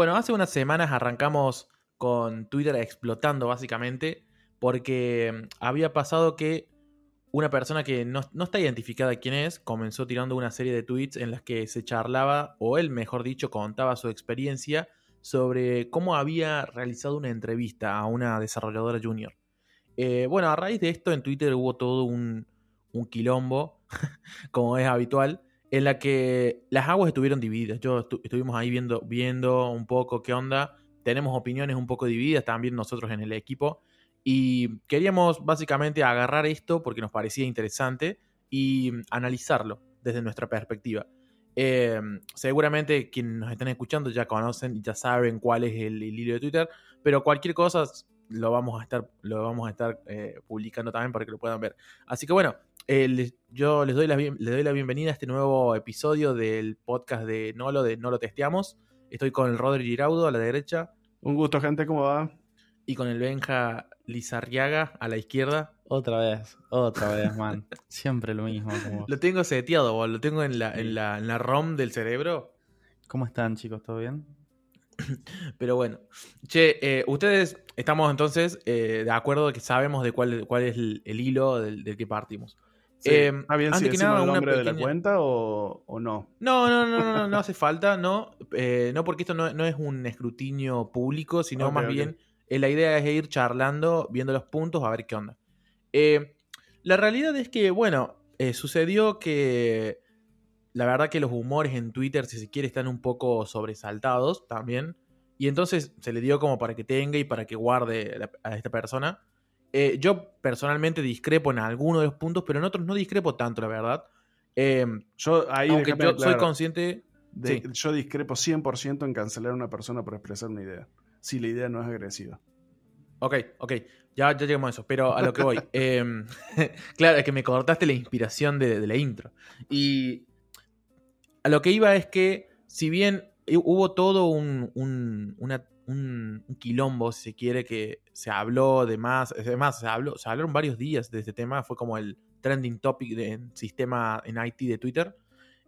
Bueno, hace unas semanas arrancamos con Twitter explotando básicamente porque había pasado que una persona que no, está identificada quién es comenzó tirando una serie de tweets en las que se charlaba, o él mejor dicho, contaba su experiencia sobre cómo había realizado una entrevista a una desarrolladora junior. Eh, bueno, a raíz de esto en Twitter hubo todo un, un quilombo, como es habitual, en la que las aguas estuvieron divididas. Yo estuvimos ahí viendo, viendo un poco qué onda. Tenemos opiniones un poco divididas también nosotros en el equipo. Y queríamos básicamente agarrar esto porque nos parecía interesante y analizarlo desde nuestra perspectiva. Em, seguramente quienes nos están escuchando ya conocen y ya saben cuál es el, hilo de Twitter, pero cualquier cosa lo vamos a estar, lo vamos a estar eh, publicando también para que lo puedan ver. Así que bueno, eh, yo les doy, la, les doy la bienvenida a este nuevo episodio del podcast de Nolo, de No lo testeamos. Estoy con el Rodri Giraudo a la derecha. Un gusto, gente, ¿cómo va? Y con el Benja Lizarriaga a la izquierda. Otra vez, otra vez, man. Siempre lo mismo. Lo tengo seteado, lo tengo en la, en, la, en la ROM del cerebro. ¿Cómo están, chicos? ¿Todo bien? Pero bueno. Che, eh, ustedes estamos entonces eh, de acuerdo que sabemos de cuál, cuál es el, hilo del, que partimos. Eh, ¿Está bien si decimos el nombre de la cuenta o, no? No, no, no, no, no, hace falta, no. no, porque esto no, es un escrutinio público, sino más bien la idea es ir charlando, viendo los puntos, a ver qué onda. Eh, la realidad es que, bueno, eh, sucedió que la verdad que los humores en Twitter, si se quiere, están un poco sobresaltados también. Y entonces se le dio como para que tenga y para que guarde a esta persona. Eh, yo personalmente discrepo en algunos de los puntos, pero en otros no discrepo tanto, la verdad. yo ahí aunque yo soy consciente... De, Yo discrepo 100% en cancelar a una persona por expresar una idea, si la idea no es agresiva. Ok, ok. Ya, ya llegamos a eso, pero a lo que voy. Em, claro, es que me cortaste la inspiración de, la intro. Y a lo que iba es que, si bien hubo todo un, un, quilombo, si se quiere, que se habló de más, se, habló, se hablaron varios días de este tema, fue como el trending topic del sistema en IT de Twitter.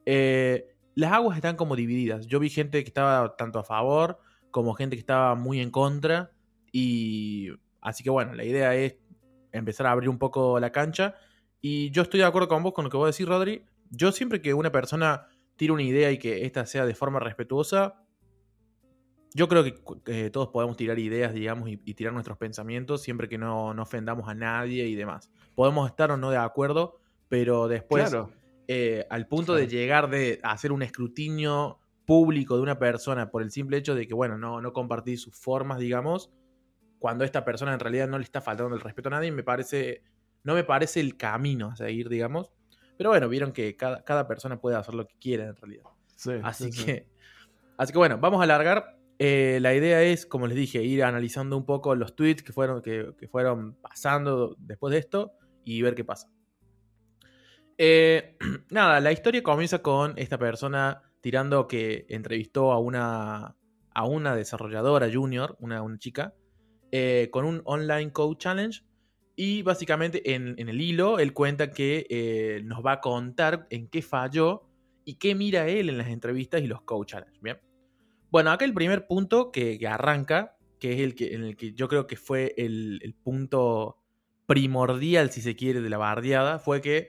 Eh, las aguas están como divididas. Yo vi gente que estaba tanto a favor como gente que estaba muy en contra. Y así que bueno, la idea es empezar a abrir un poco la cancha. Y yo estoy de acuerdo con vos con lo que vos decís, Rodri. Yo siempre que una persona tire una idea y que esta sea de forma respetuosa, yo creo que todos podemos tirar ideas, digamos, y, tirar nuestros pensamientos siempre que no, ofendamos a nadie y demás. Podemos estar o no de acuerdo, pero después, eh, al punto de llegar de hacer un escrutinio público de una persona por el simple hecho de que, bueno, no, no compartí sus formas, digamos, cuando esta persona en realidad no le está faltando el respeto a nadie, me parece, no me parece el camino a seguir, digamos. Pero bueno, vieron que cada, persona puede hacer lo que quiera en realidad. así que, así que bueno, vamos a alargar. Eh, la idea es, como les dije, ir analizando un poco los tweets que fueron, que, fueron pasando después de esto y ver qué pasa. Eh, nada, la historia comienza con esta persona tirando que entrevistó a una, a una desarrolladora junior, una, una chica, eh, con un online code challenge. Y básicamente en, el hilo él cuenta que nos va a contar en qué falló y qué mira él en las entrevistas y los code challenge. Bien. Bueno, acá el primer punto que, arranca, que es el que, en el que yo creo que fue el, punto primordial, si se quiere, de la bardeada, fue que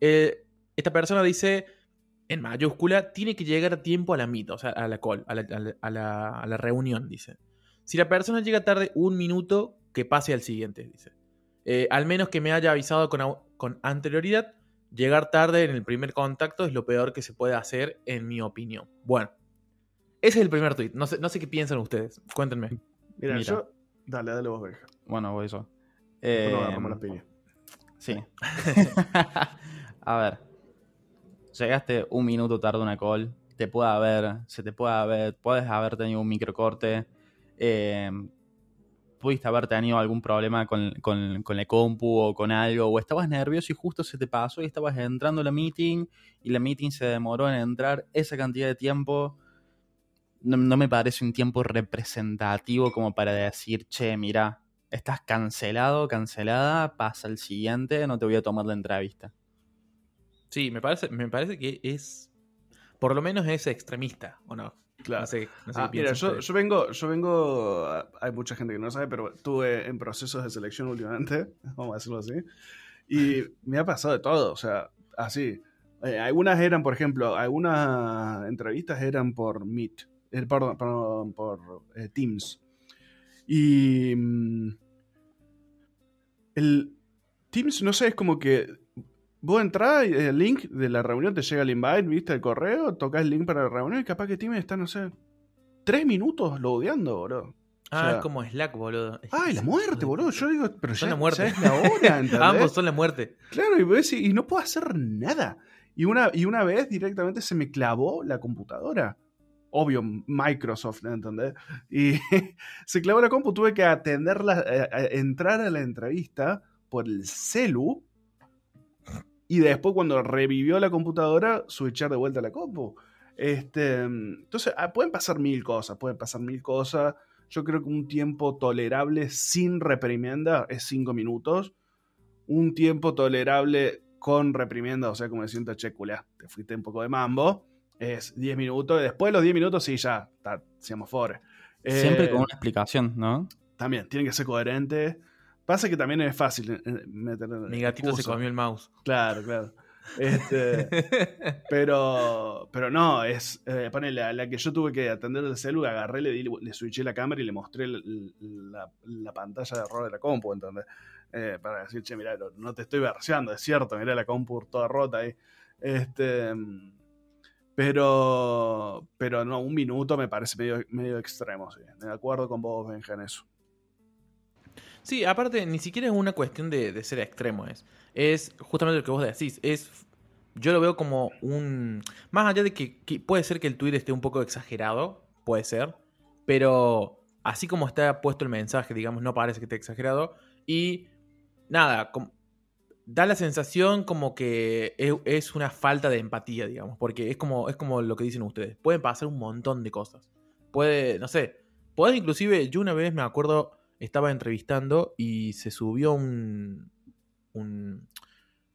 eh, esta persona dice en mayúscula, tiene que llegar a tiempo a la mito, o sea, a la call, a la, a la reunión, dice. Si la persona llega tarde un minuto, que pase al siguiente, dice. Eh, al menos que me haya avisado con, anterioridad. Llegar tarde en el primer contacto es lo peor que se puede hacer, en mi opinión. Bueno, ese es el primer tweet. No sé, no sé qué piensan ustedes. Cuéntenme. Mira, yo. Dale, dale vos, Benja. Bueno, voy yo. Eh, las piñas. Sí. a ver. Llegaste un minuto tarde a una call. Te puede haber. Se te puede haber. Puedes haber tenido un microcorte eh, pudiste haber tenido algún problema con, con, con, la compu o con algo, o estabas nervioso y justo se te pasó y estabas entrando a la meeting y la meeting se demoró en entrar esa cantidad de tiempo. No, me parece un tiempo representativo como para decir, che, mira, estás cancelado, cancelada, pasa el siguiente, no te voy a tomar la entrevista. Sí, me parece, me parece que es, por lo menos es extremista, ¿o no? Claro. No sé, no sé Ah, qué mira, yo, yo vengo, yo vengo, a- hay mucha gente que no sabe, pero estuve en procesos de selección últimamente, vamos a decirlo así, y me ha pasado de todo, o sea, así. Eh, algunas eran, por ejemplo, algunas entrevistas eran por Meet, eh, perdón, perdón, por eh, Teams. Y mm, el Teams, no sé, es como que vos entrás y el link de la reunión te llega el invite, viste el correo, tocas el link para la reunión y capaz que Teams está, no sé, tres minutos loadeando, bro. Ah, o sea- es como Slack, boludo. Ay, la muerte, boludo. Yo digo, pero Son ya, la muerte. es la hora. Ambos son la muerte. Claro, y, ves, y no puedo hacer nada. Y una, y una vez directamente se me clavó la computadora. Obvio, Microsoft, ¿entendés? Y se clavó la compu, tuve que atenderla, eh, entrar a la entrevista por el celu. Y después, cuando revivió la computadora, switchar de vuelta a la compu. Este, entonces, ah, pueden pasar mil cosas, pueden pasar mil cosas. Yo creo que un tiempo tolerable sin reprimenda es cinco minutos. Un tiempo tolerable con reprimenda, o sea, como decir, che, te fuiste un poco de mambo, es 10 minutos. Y después de los 10 minutos, sí, ya, está, seamos fores. Siempre Eh, con una explicación, ¿no? También, tiene que ser coherente. Pasa que también es fácil eh, meter. Mi gatito se comió el mouse. Claro, claro. Este, pero, pero no, es. Eh, ponele, a la que yo tuve que atender el celu, agarré, le, di, le switché la cámara y le mostré la, la- la pantalla de error de la compu, ¿entendés? Eh, para decir, che, mirá, no- no te estoy verseando, es cierto, mirá la compu toda rota ahí. Este. Pero, pero no, un minuto me parece medio, medio extremo, sí. De acuerdo con vos, Benja, en eso. Sí, aparte, ni siquiera es una cuestión de, de ser extremo, es. Es justamente lo que vos decís. Es. Yo lo veo como un. Más allá de que, puede ser que el tweet esté un poco exagerado, puede ser. Pero así como está puesto el mensaje, digamos, no parece que esté exagerado. Y nada, com- da la sensación como que es, es una falta de empatía, digamos. Porque es como, es como lo que dicen ustedes. Pueden pasar un montón de cosas. Puede, no sé. Puedes inclusive, yo una vez me acuerdo, estaba entrevistando y se subió un, un,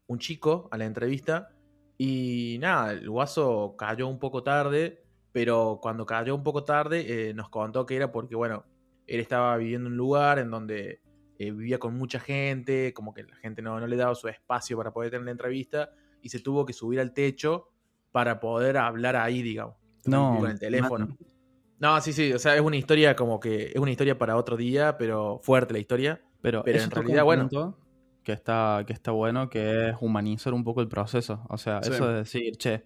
un chico a la entrevista y nada, el guaso cayó un poco tarde, pero cuando cayó un poco tarde eh, nos contó que era porque, bueno, él estaba viviendo en un lugar en donde eh, vivía con mucha gente, como que la gente no, no le daba su espacio para poder tener la entrevista y se tuvo que subir al techo para poder hablar ahí, digamos, No, con el teléfono. No, sí, sí, o sea, es una historia como que es una historia para otro día, pero fuerte la historia. Pero, Pero en realidad, bueno. que está, que está bueno, que es humanizar un poco el proceso. O sea, Sí. eso de decir, che,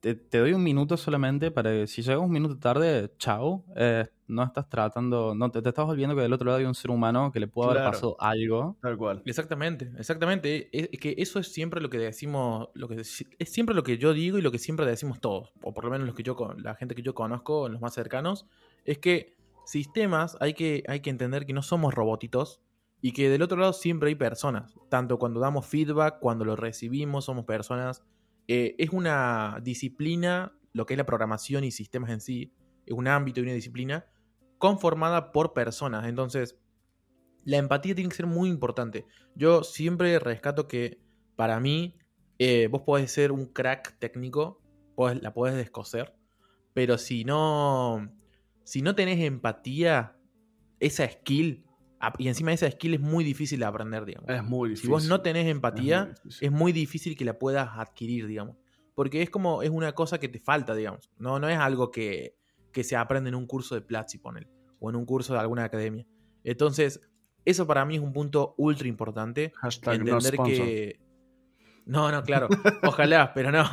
te, te doy un minuto solamente para que si llegas un minuto tarde, chao, eh, no estás tratando, no te, te estás olvidando que del otro lado hay un ser humano que le puede haber Claro. pasado algo. Tal cual. Exactamente, exactamente. Es, es que eso es siempre lo que decimos, lo que es siempre lo que yo digo y lo que siempre decimos todos, o por lo menos los que yo con la gente que yo conozco, los más cercanos, es que sistemas hay que hay que entender que no somos robotitos y que del otro lado siempre hay personas, tanto cuando damos feedback, cuando lo recibimos, somos personas. Eh, es una disciplina, lo que es la programación y sistemas en sí, es un ámbito y una disciplina conformada por personas. Entonces, la empatía tiene que ser muy importante. Yo siempre rescato que para mí eh, vos podés ser un crack técnico, podés- la podés descoser, pero si no, si no tenés empatía, esa skill, y encima esa skill es muy difícil de aprender, digamos. Es muy Si difícil. vos no tenés Es empatía, muy difícil. es muy difícil que la puedas adquirir, digamos. Porque es como, es una cosa que te falta, digamos. No, no es algo que, que se aprende en un curso de Platzi, ponele, o en un curso de alguna academia. Entonces, eso para mí es un punto ultra importante. Hashtag no entender sponsor. que. No, no, claro. Ojalá, pero no.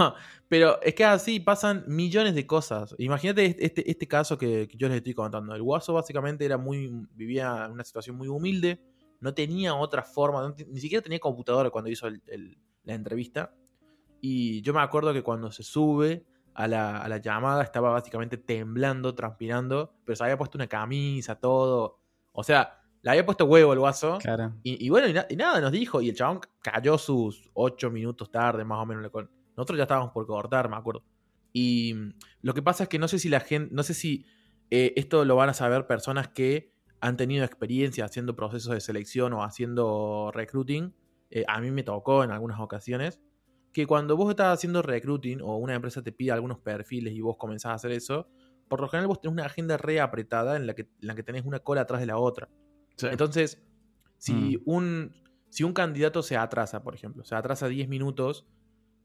Pero es que así pasan millones de cosas. Imagínate este, este, este caso que, que yo les estoy contando. El guaso básicamente era muy. vivía en una situación muy humilde. No tenía otra forma. no ni siquiera tenía computadora cuando hizo el- el- la entrevista. Y yo me acuerdo que cuando se sube a la, a la llamada estaba básicamente temblando, transpirando. Pero se había puesto una camisa, todo. O sea, le había puesto huevo el guaso. Claro. Y, y bueno, y, na- y nada, nos dijo. Y el chabón cayó sus ocho minutos tarde, más o menos. Nosotros ya estábamos por cortar, me acuerdo. Y mm, lo que pasa es que no sé si la gente. No sé si eh, esto lo van a saber personas que han tenido experiencia haciendo procesos de selección o haciendo recruiting. Eh, a mí me tocó en algunas ocasiones. Que cuando vos estás haciendo recruiting o una empresa te pide algunos perfiles y vos comenzás a hacer eso, por lo general vos tenés una agenda re apretada en la que, en la que tenés una cola atrás de la otra. Sí. Entonces, si, Mm. un, si un candidato se atrasa, por ejemplo, se atrasa 10 minutos,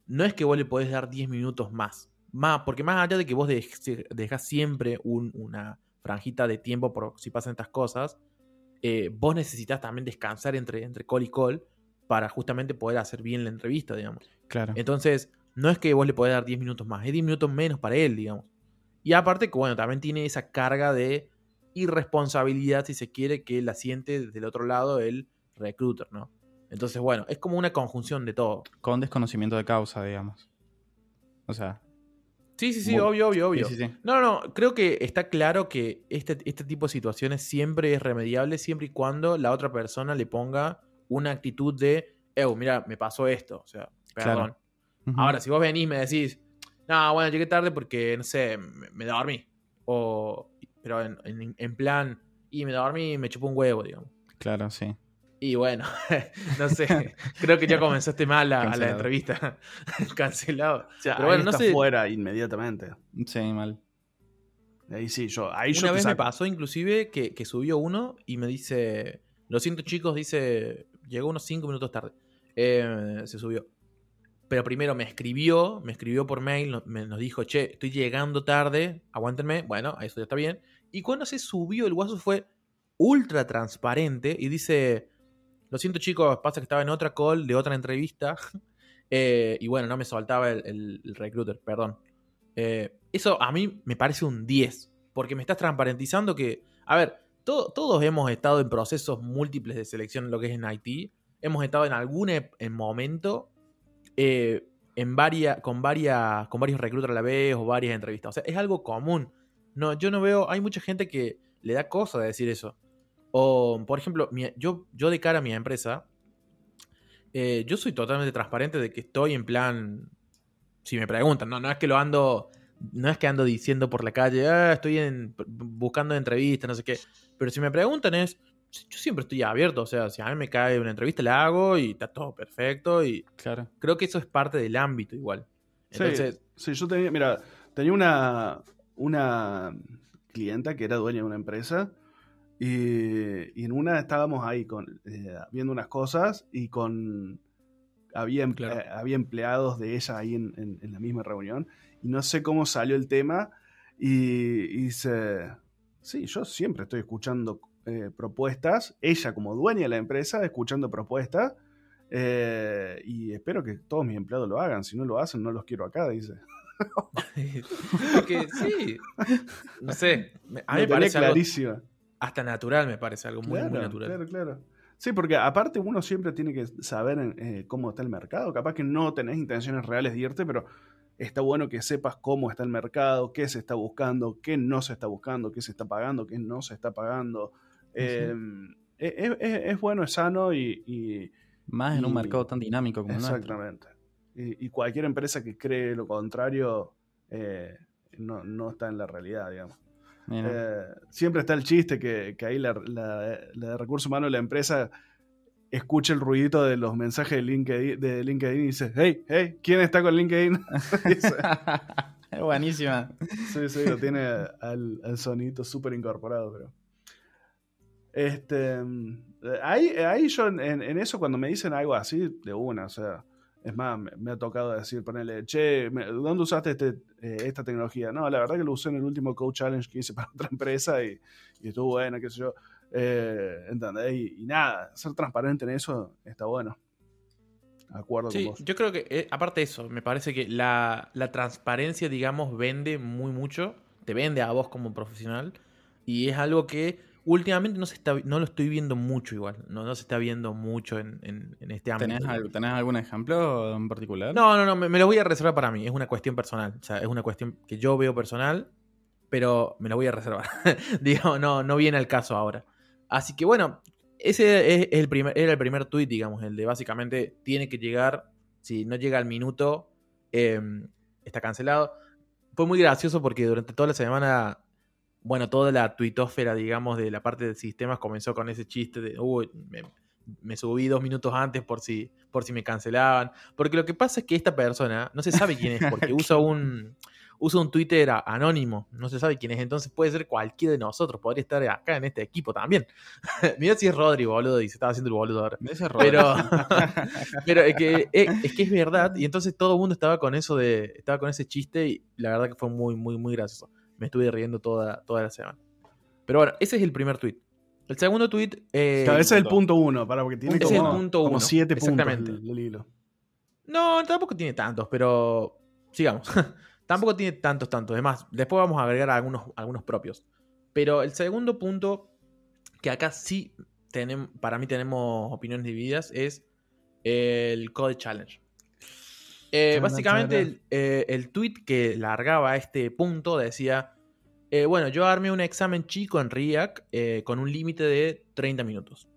no es que vos le podés dar 10 minutos más. Más, porque más allá de que vos dej- dejás siempre un- una franjita de tiempo por si pasan estas cosas, eh, vos necesitas también descansar entre, entre call y call para justamente poder hacer bien la entrevista, digamos. Claro. Entonces, no es que vos le podés dar 10 minutos más, es 10 minutos menos para él, digamos. Y aparte que, bueno, también tiene esa carga de irresponsabilidad, si se quiere, que la siente del otro lado el recruiter, ¿no? Entonces, bueno, es como una conjunción de todo. Con desconocimiento de causa, digamos. O sea. Sí, sí, sí, Muy- obvio, obvio, obvio. Sí, sí, sí. No, no, creo que está claro que este, este tipo de situaciones siempre es remediable siempre y cuando la otra persona le ponga una actitud de, eh, mira, me pasó esto, o sea, Claro. perdón. Ahora, si vos venís y me decís, no, bueno, llegué tarde porque, no sé, me, me dormí. O, pero en, en- en plan, y me dormí y me chupó un huevo, digamos. Claro, sí. Y bueno, no sé, creo que ya comenzaste mal a la Cancelado. entrevista. Cancelado. Ya, Pero ahí bueno, no está sé. fuera inmediatamente. Sí, mal. Ahí sí, yo. Ahí yo Una te vez me pasó inclusive que, que subió uno y me dice, lo siento chicos, dice, llegó unos 5 minutos tarde. Eh, se subió. Pero primero me escribió, me escribió por mail, me- nos dijo, che, estoy llegando tarde, aguántenme. Bueno, eso ya está bien. Y cuando se subió, el guaso fue ultra transparente y dice, lo siento chicos, pasa que estaba en otra call de otra entrevista. Eh, y bueno, no me soltaba el, el- el recruiter, perdón. Eh, eso a mí me parece un 10, porque me estás transparentizando que, a ver, to- todos hemos estado en procesos múltiples de selección en lo que es en IT, hemos estado en algún en momento eh, en varia- con, varias, con varios recruiters a la vez o varias entrevistas. O sea, es algo común. No, yo no veo, hay mucha gente que le da cosa de decir eso. O, por ejemplo, yo, yo de cara a mi empresa, eh, yo soy totalmente transparente de que estoy en plan. Si me preguntan, no, es que lo ando. No es que ando diciendo por la calle, "Ah, estoy buscando entrevistas, no sé qué. Pero si me preguntan es. Yo siempre estoy abierto, o sea, si a mí me cae una entrevista, la hago y está todo perfecto. Y Claro. creo que eso es parte del ámbito igual. Sí, Entonces, sí, yo tenía, mira, tenía una, una clienta que era dueña de una empresa y, y en una estábamos ahí con, eh, viendo unas cosas y con había, Claro. eh, había empleados de ella ahí en, en- en la misma reunión y no sé cómo salió el tema y, y dice, sí, yo siempre estoy escuchando eh, propuestas, ella como dueña de la empresa, escuchando propuestas. eh, y espero que todos mis empleados lo hagan. Si no lo hacen, no los quiero acá, dice. porque sí, no sé, a mí me parece algo clarísima. hasta natural, me parece algo muy, natural. Claro, claro. Sí, porque aparte uno siempre tiene que saber eh, cómo está el mercado. Capaz que no tenés intenciones reales de irte, pero está bueno que sepas cómo está el mercado, qué se está buscando, qué no se está buscando, qué se está pagando, qué no se está pagando. Eh, es, es- es bueno, es sano y, y- Más en un mercado tan dinámico como el nuestro. exactamente. Y, y cualquier empresa que cree lo contrario eh, no, no está en la realidad, digamos. Eh, siempre está el chiste que, que ahí la, la- la de recursos humanos de la empresa escucha el ruidito de los mensajes de LinkedIn, de LinkedIn y dice, hey, hey, ¿quién está con LinkedIn? Es buenísima. sí, sí, lo tiene al, al sonidito súper incorporado, pero... Este, ahí, ahí yo en, en eso cuando me dicen algo así, de una, o sea, es más, me, me ha tocado decir, ponerle, che, ¿dónde usaste este, eh, esta tecnología? No, la verdad que lo usé en el último Code Challenge que hice para otra empresa y, y estuvo bueno, qué sé yo. Eh, ¿entendés? Y, y nada, ser transparente en eso está bueno. De acuerdo Sí, con vos. yo creo que, eh, aparte de eso, me parece que la, la transparencia, digamos, vende muy mucho, te vende a vos como profesional, y es algo que últimamente no se está no lo estoy viendo mucho igual, no, no se está viendo mucho en, en- en este ámbito. ¿Tenés, al- tenés algún ejemplo en particular? No, no, no, me, me lo voy a reservar para mí, es una cuestión personal, o sea, es una cuestión que yo veo personal, pero me lo voy a reservar. Digo, no, no viene al caso ahora. Así que bueno, ese es el primer, era el primer tweet, digamos, el de básicamente tiene que llegar, si no llega al minuto, eh, está cancelado. Fue muy gracioso porque durante toda la semana, bueno, toda la tuitósfera, digamos, de la parte de sistemas comenzó con ese chiste de, uy, me, me subí dos minutos antes por si, por si me cancelaban. Porque lo que pasa es que esta persona no se sabe quién es, porque usa un, usa un Twitter a- anónimo, no se sabe quién es, entonces puede ser cualquiera de nosotros, podría estar acá en este equipo también. Mira si es Rodri, boludo, y se estaba haciendo el boludo ahora. Ese error. Pero, pero es, que, es, es que es verdad, y entonces todo el mundo estaba con eso de, estaba con ese chiste, y la verdad que fue muy, muy, muy gracioso. Me estuve riendo toda, toda la semana. Pero bueno, ese es el primer tweet. El segundo tweet. eh, Claro, ese es el punto. uno, para porque tiene Ese como, es el punto como uno, siete puntos exactamente. el, el hilo. No, tampoco tiene tantos, pero sigamos. tampoco tiene tantos, tantos. Además, después vamos a agregar algunos, algunos propios. Pero el segundo punto, que acá sí tenemos, para mí tenemos opiniones divididas, es el Code Challenge. Eh, básicamente, el, eh, el tweet que largaba este punto decía: eh, Bueno, yo armé un examen chico en React con un límite de 30 minutos.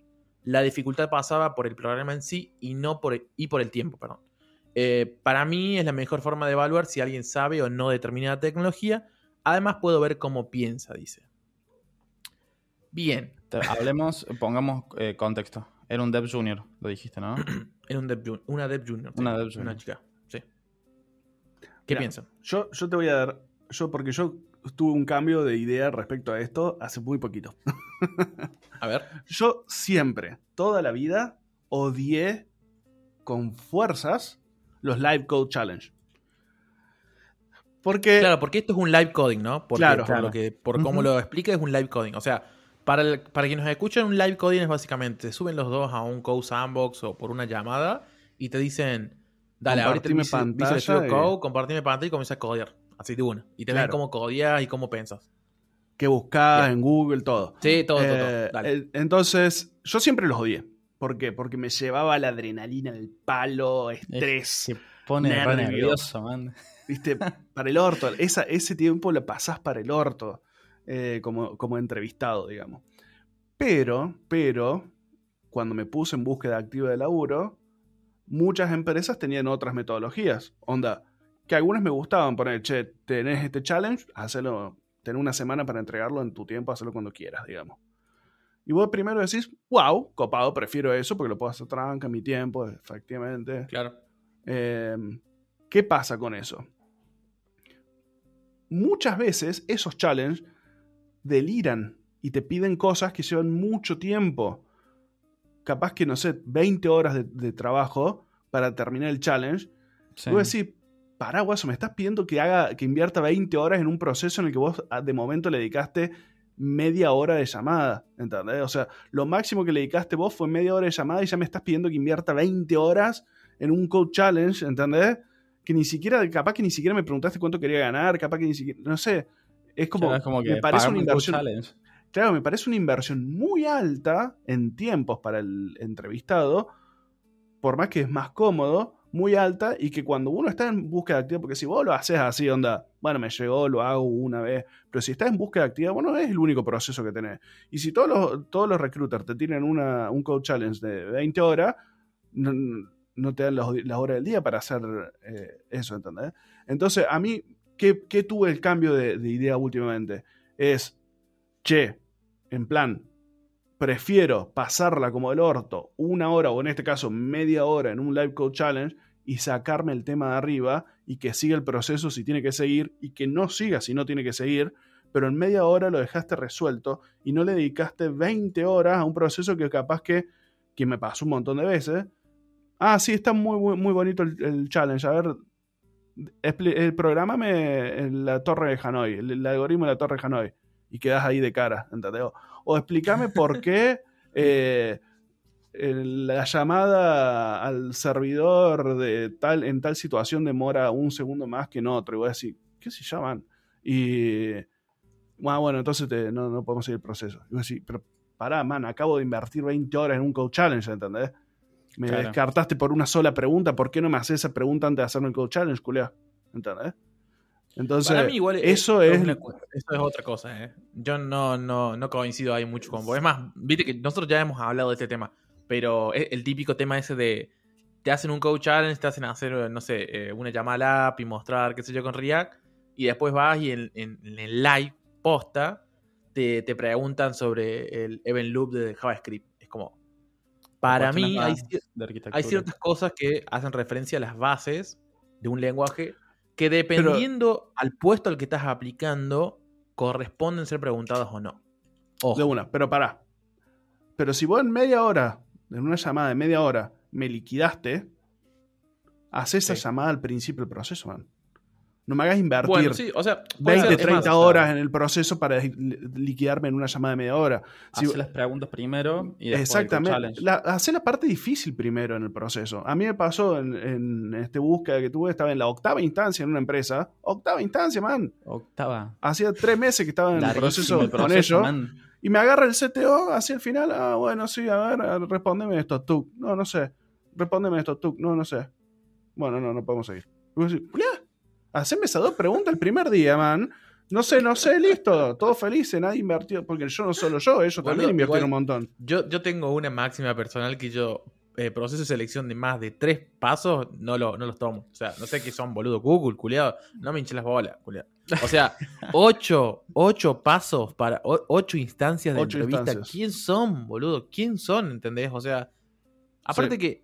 La dificultad pasaba por el programa en sí y no por el, y por el tiempo, perdón. Eh, para mí es la mejor forma de evaluar si alguien sabe o no determinada tecnología. Además puedo ver cómo piensa, dice. Bien, hablemos, pongamos eh, contexto. Era un dev junior, lo dijiste, ¿no? era un dev jun- una dev junior. sí, Una dev junior. Una chica, sí. ¿Qué Mira, piensan? Yo, yo te voy a dar. Yo, porque yo tuve un cambio de idea respecto a esto hace muy poquito. A ver. Yo siempre, toda la vida, odié con fuerzas los Live Code Challenge. Porque. Claro, porque esto es un live coding, ¿no? Porque, Claro, por, claro. Lo que, por cómo lo explica, es un live coding. O sea, para, el- para quienes nos escuchan, un live coding es básicamente, se suben los dos a un Code Sandbox o por una llamada y te dicen, dale, ahorita Visual pantalla y- Code, compartime pantalla y comienza a codear. Así de una. Y te ven cómo codeas y cómo pensas. que buscás Bien. en Google, todo. Sí, todo, todo, todo. Eh, Dale. eh, entonces, yo siempre los odié. ¿Por qué? Porque me llevaba la adrenalina, el palo, estrés. Se pone nervio. nervioso, man. ¿Viste? Para el orto. Esa, ese tiempo lo pasás para el orto. eh, como, como entrevistado, digamos. Pero, pero, cuando me puse en búsqueda activa de laburo, muchas empresas tenían otras metodologías. Onda, que algunas me gustaban poner, che, tenés este challenge, hacelo, tenés una semana para entregarlo en tu tiempo, hacerlo cuando quieras, digamos. Y vos primero decís, wow, copado, prefiero eso porque lo puedo hacer tranca, mi tiempo, efectivamente. Claro. Eh, ¿Qué pasa con eso? Muchas veces esos challenges deliran y te piden cosas que llevan mucho tiempo. Capaz que, no sé, 20 horas de, de trabajo para terminar el challenge. Sí. Y vos decís, pará, guaso, me estás pidiendo que haga, que invierta 20 horas en un proceso en el que vos ah, de momento le dedicaste media hora de llamada, ¿entendés? O sea, lo máximo que le dedicaste vos fue media hora de llamada y ya me estás pidiendo que invierta 20 horas en un code challenge, ¿entendés? Que ni siquiera, capaz que ni siquiera me preguntaste cuánto quería ganar, capaz que ni siquiera, no sé, es como, Claro, es como que me parece una inversión, claro, me parece una inversión muy alta en tiempos para el entrevistado, por más que es más cómodo, muy alta y que cuando uno está en búsqueda activa, porque si vos lo haces así, onda, bueno, me llegó, lo hago una vez, pero si estás en búsqueda activa, bueno, es el único proceso que tenés. Y si todos los, todos los recruiters te tiran una, un code challenge de 20 horas, no, no te dan las, las horas del día para hacer eh, eso, ¿entendés? Entonces, a mí, ¿qué, qué tuve el cambio de, de idea últimamente? Es, che, en plan, prefiero pasarla como el orto una hora o en este caso media hora en un live code challenge y sacarme el tema de arriba y que siga el proceso si tiene que seguir y que no siga si no tiene que seguir, pero en media hora lo dejaste resuelto y no le dedicaste 20 horas a un proceso que capaz que, que me pasó un montón de veces. Ah, sí, está muy, muy, muy bonito el, el challenge. A ver, el programa me la torre de Hanoi, el, el algoritmo de la torre de Hanoi. Y quedas ahí de cara, ¿entendés? O, o explícame por qué eh, la llamada al servidor de tal, en tal situación demora un segundo más que en otro. Y voy a decir, ¿qué se llaman? Y bueno, bueno entonces te- no, no podemos seguir el proceso. Y voy a decir, pero pará, man, acabo de invertir 20 horas en un code challenge, ¿entendés? Me Claro. descartaste por una sola pregunta, ¿por qué no me haces esa pregunta antes de hacerme el code challenge, culiá? ¿Entendés? Entonces, Para mí igual eso es... una eso es otra cosa, ¿eh? Yo no, no, no coincido ahí mucho con vos. Es más, viste que nosotros ya hemos hablado de este tema, pero es el típico tema ese de te hacen un code challenge, te hacen hacer, no sé, eh, una llamada al app y mostrar, qué sé yo, con React, y después vas y en, en- en el live posta te, te preguntan sobre el event loop de JavaScript. Es como, para mí hay, hay ciertas cosas que hacen referencia a las bases de un lenguaje que dependiendo al puesto al que estás aplicando, corresponden ser preguntados o no. Ojo. De una, pero pará. Pero si vos en media hora, en una llamada de media hora, me liquidaste, haz esa Sí. llamada al principio del proceso, man. No me hagas invertir Bueno, sí, o sea, puede 20, ser- es 30 más, horas en el proceso para li- liquidarme en una llamada de media hora. Si- Hace las preguntas primero y después el Exactamente. challenge. La, hacer la parte difícil primero en el proceso. A mí me pasó en, en este búsqueda que tuve, estaba en la octava instancia en una empresa. Octava instancia, man. Octava. Hacía tres meses que estaba en el proceso, el con proceso, ellos. man. Y me agarra el CTO hacia el final. Ah, bueno, sí, a ver, respóndeme esto, tú. No, no sé. Respóndeme esto, tú. No, no sé. Bueno, no, no podemos seguir. Y vos decís, "Julián, haceme esas dos preguntas el primer día, man. No sé, no sé, listo. Todo feliz, nadie invirtió. Porque yo no solo yo, ellos también invirtieron un montón. Yo, yo tengo una máxima personal que yo, eh, proceso de selección de más de tres pasos, no, lo, no los tomo. O sea, no sé qué son, boludo, Google, culiado. No me hinché las bolas, culiado. O sea, ocho, ocho pasos para ocho instancias de Ocho entrevista. instancias. ¿Quién son, boludo? ¿Quién son? ¿Entendés? O sea, aparte Sí. que